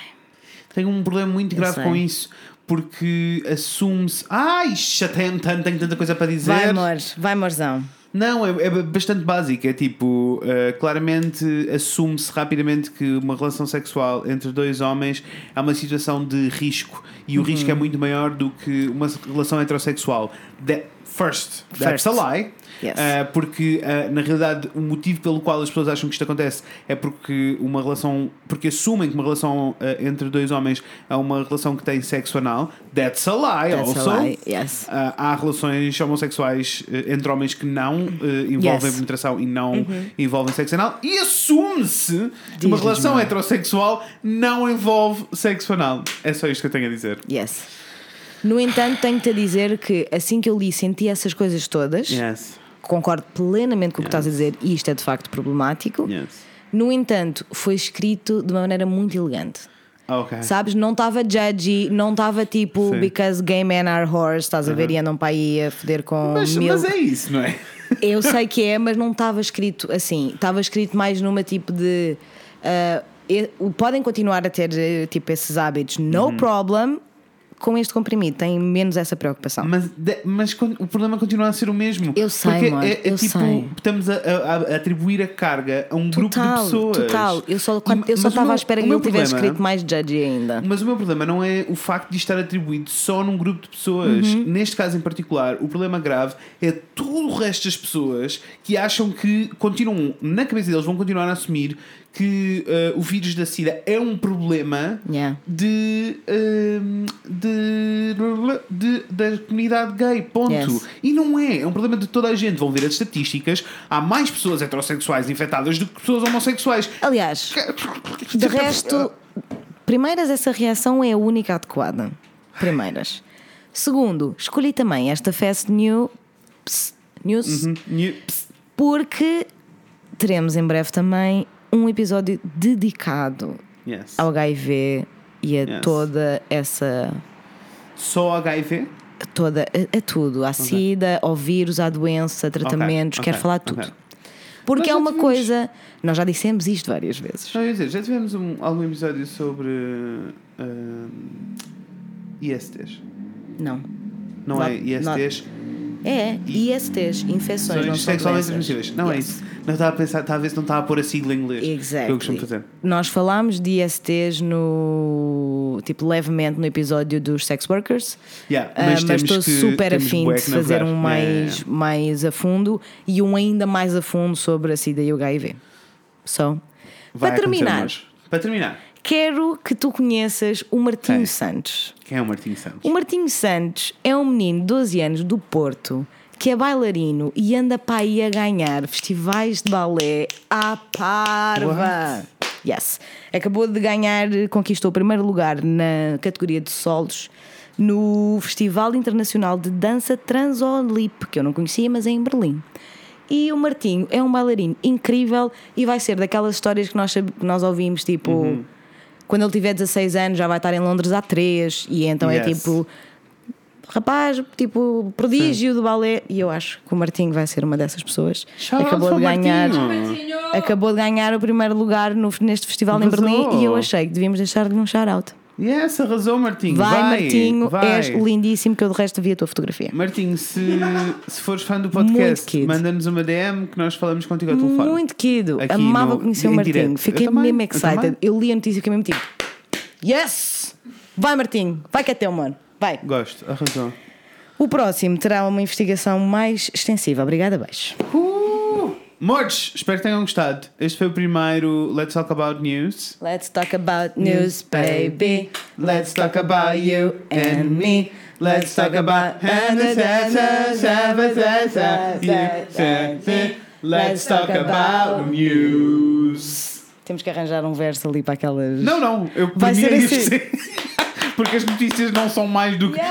Tenho um problema muito grave sei. com isso. Porque assume-se. Ai, chateia-me tanto, tenho tanta coisa para dizer. Vai, amor, vai, amorzão. Não, é, é bastante básico. É tipo, eh, claramente assume-se rapidamente que uma relação sexual entre dois homens é uma situação de risco e o risco é muito maior do que uma relação heterossexual. that, first, that's First. a lie. Yes. Uh, porque uh, na realidade o motivo pelo qual as pessoas acham que isto acontece é porque uma relação porque assumem que uma relação uh, entre dois homens é uma relação que tem sexo anal that's a lie That's a also lie, yes. Uh, há relações homossexuais uh, entre homens que não uh, envolvem Yes. penetração e não envolvem sexo anal e assume-se que uma relação heterossexual não envolve sexo anal é só isto que eu tenho a dizer Yes. No entanto, tenho-te a dizer que assim que eu li, senti essas coisas todas. yes Concordo plenamente com o que estás a dizer e isto é de facto problemático. yes No entanto, foi escrito de uma maneira muito elegante. ok Sabes? Não estava judgy, não estava tipo Sim. because gay men are whores, estás a ver? E andam para aí a foder com mas, mil. mas é isso não é Eu <laughs> sei que é, mas não estava escrito assim. Estava escrito mais numa tipo de. ah, e- podem continuar a ter eh, tipo esses hábitos, no Uhum. problem. Com este comprimido, têm menos essa preocupação. Mas, mas o problema continua a ser o mesmo. Eu sei, Porque amor, é, é eu tipo, sei. estamos a, a- a atribuir a carga a um grupo de Total, pessoas. total. Eu só, quando- eu só estava meu- à espera que ele tivesse escrito mais judgy ainda. Mas o meu problema não é o facto de estar atribuído só num grupo de pessoas. Uhum. Neste caso em particular, o problema grave é todo o resto das pessoas que acham que continuam, na cabeça deles, vão continuar a assumir que eh, o vírus da SIDA é um problema Yeah. de, ehm, de, de- da comunidade gay, ponto. Yes. E não é, é um problema de toda a gente. Vão ver as estatísticas, há mais pessoas heterossexuais infectadas do que pessoas homossexuais. Aliás, de resto, primeiras, essa reação é a única adequada. Primeiras. Segundo, escolhi também esta Fast New News Uhum. Porque teremos em breve também um episódio dedicado Yes. ao HIV e a Yes. toda essa. Só HIV? a Toda, a, a tudo, à SIDA, ao vírus, à doença, tratamentos, ok, quero falar de tudo. Porque Nós é uma tivemos- coisa. Nós já dissemos isto várias vezes. Não, eu ia dizer, já tivemos um- algum episódio sobre ehm, ISTs. Não. Não Not- é ISTs? É, ISTs, infecções, não sexualmente doenças. transmissíveis. Não é Yes. isso. Não estava a pensar, estava a ver se não estava a pôr a sigla em inglês. Exactly. Que eu costumo fazer. Nós falámos de ISTs no tipo levemente no episódio dos sex workers. Yeah, Ah, mas mas temos estou que- super afim de fazer um mais, Yeah, mais a fundo e um ainda mais a fundo sobre a SIDA e o HIV. So, Vai para terminar. Para terminar, quero que tu conheças o Martinho. Santos. quem é o Martinho Santos? O Martinho Santos é um menino de 12 anos do Porto que é bailarino e anda para aí a ganhar festivais de balé à parva. Yes. Acabou de ganhar, conquistou o primeiro lugar na categoria de solos no Festival Internacional de Dança Transolip, que eu não conhecia, mas é em Berlim. E o Martinho é um bailarino incrível e vai ser daquelas histórias que nós, que nós ouvimos, tipo, Uhum. Quando ele tiver 16 anos já vai estar em Londres há 3 e então é Yes. tipo rapaz, tipo, prodígio do balé. E eu acho que o Martinho vai ser uma dessas pessoas. Shout out acabou de ganhar. Martinho. Acabou de ganhar o primeiro lugar no- neste festival em Arrasou. Berlim e eu achei que devíamos deixar-lhe um shout-out. Yes, arrasou, Martinho. Vai, Martinho, vai. és lindíssimo, que eu de resto vi a tua fotografia. Martinho, se, se fores fã do podcast, manda-nos uma DM que nós falamos contigo ao telefone. Muito querido, Aqui amava no- conhecer o Martinho, direto. fiquei Eu mesmo eu excited. também. Eu, li a notícia e fiquei mesmo tipo, yes! Vai, Martinho, vai que é teu, mano, vai. Gosto, arrasou. O próximo terá uma investigação mais extensiva. Obrigada, beijo. Uh! Mortes, espero que tenham gostado. Este foi o primeiro Let's Talk About News. Let's talk about news, baby. Let's talk about you and me. Let's talk about Let's talk about news. Temos que arranjar um verso ali para aquelas. Não, não, eu Vai ser assim. sim. <laughs> Porque as notícias não são mais do que.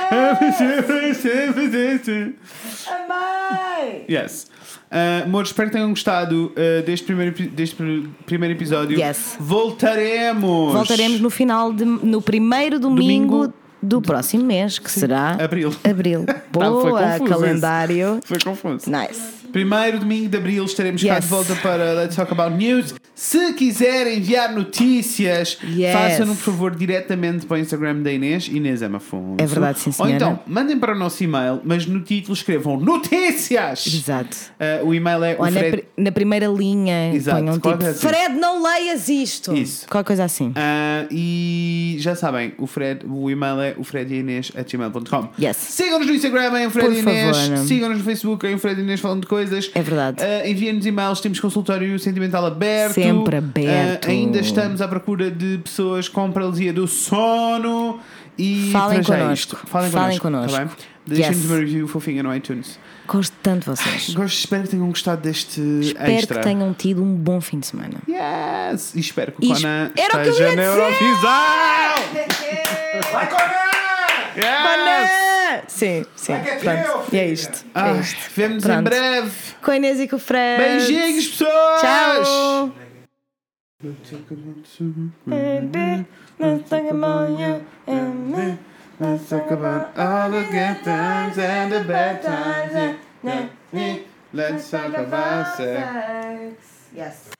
Amai! Yes. <laughs> Uh, amores, espero que tenham gostado uh, deste, primeiro, deste pr- primeiro episódio. Yes. Voltaremos. Voltaremos no final de, no primeiro domingo, Domingo. do próximo mês, que será Abril. abril. <laughs> foi Boa, confuso esse. calendário. Foi confuso. Nice. Primeiro domingo de abril estaremos cá Yes. de volta para Let's Talk About News. Se quiserem enviar notícias, Yes. façam-no por favor diretamente para o Instagram da Inês, Inês M. Afonso. É verdade, sim, Ou senhora. então, mandem para o nosso e-mail, mas no título escrevam notícias! Exato. Uh, o e-mail é o Ou na, Fred... pri- na primeira linha Exato, ponham qualquer tipo assim. Fred, não leias isto. Isso. Qualquer coisa assim. Ah, e já sabem, o, Fred, o e-mail é o Fred e a Inês gmail.com. Yes. Sigam-nos no Instagram em o Fred Por Inês. Sigam-nos no Facebook em o Fred Inês falando de coisas. É verdade. Ah, Enviem-nos e-mails, temos consultório sentimental aberto. Sempre aberto. Ah, ainda estamos à procura de pessoas com paralisia do sono. E Falem é connosco. isto. Falem, Falem connosco. Tá? Deixem-nos Yes. uma review fofinha no iTunes. Gosto tanto de vocês. Gosto, espero que tenham gostado deste Espero extra. que tenham tido um bom fim de semana. Yes! E espero que o Conan es- era o que eu esteja ia na dizer! Eurovisão! Vai, Conan! Yes! Conan! Sim, sim. É Pronto. E é isto. Ah, É isto. Vemo-nos em Pronto. breve. Com a Inês e com o Fred. Beijinhos, pessoas! Tchau. Let's talk about all the good times and the bad times. Let's talk about sex. Yes.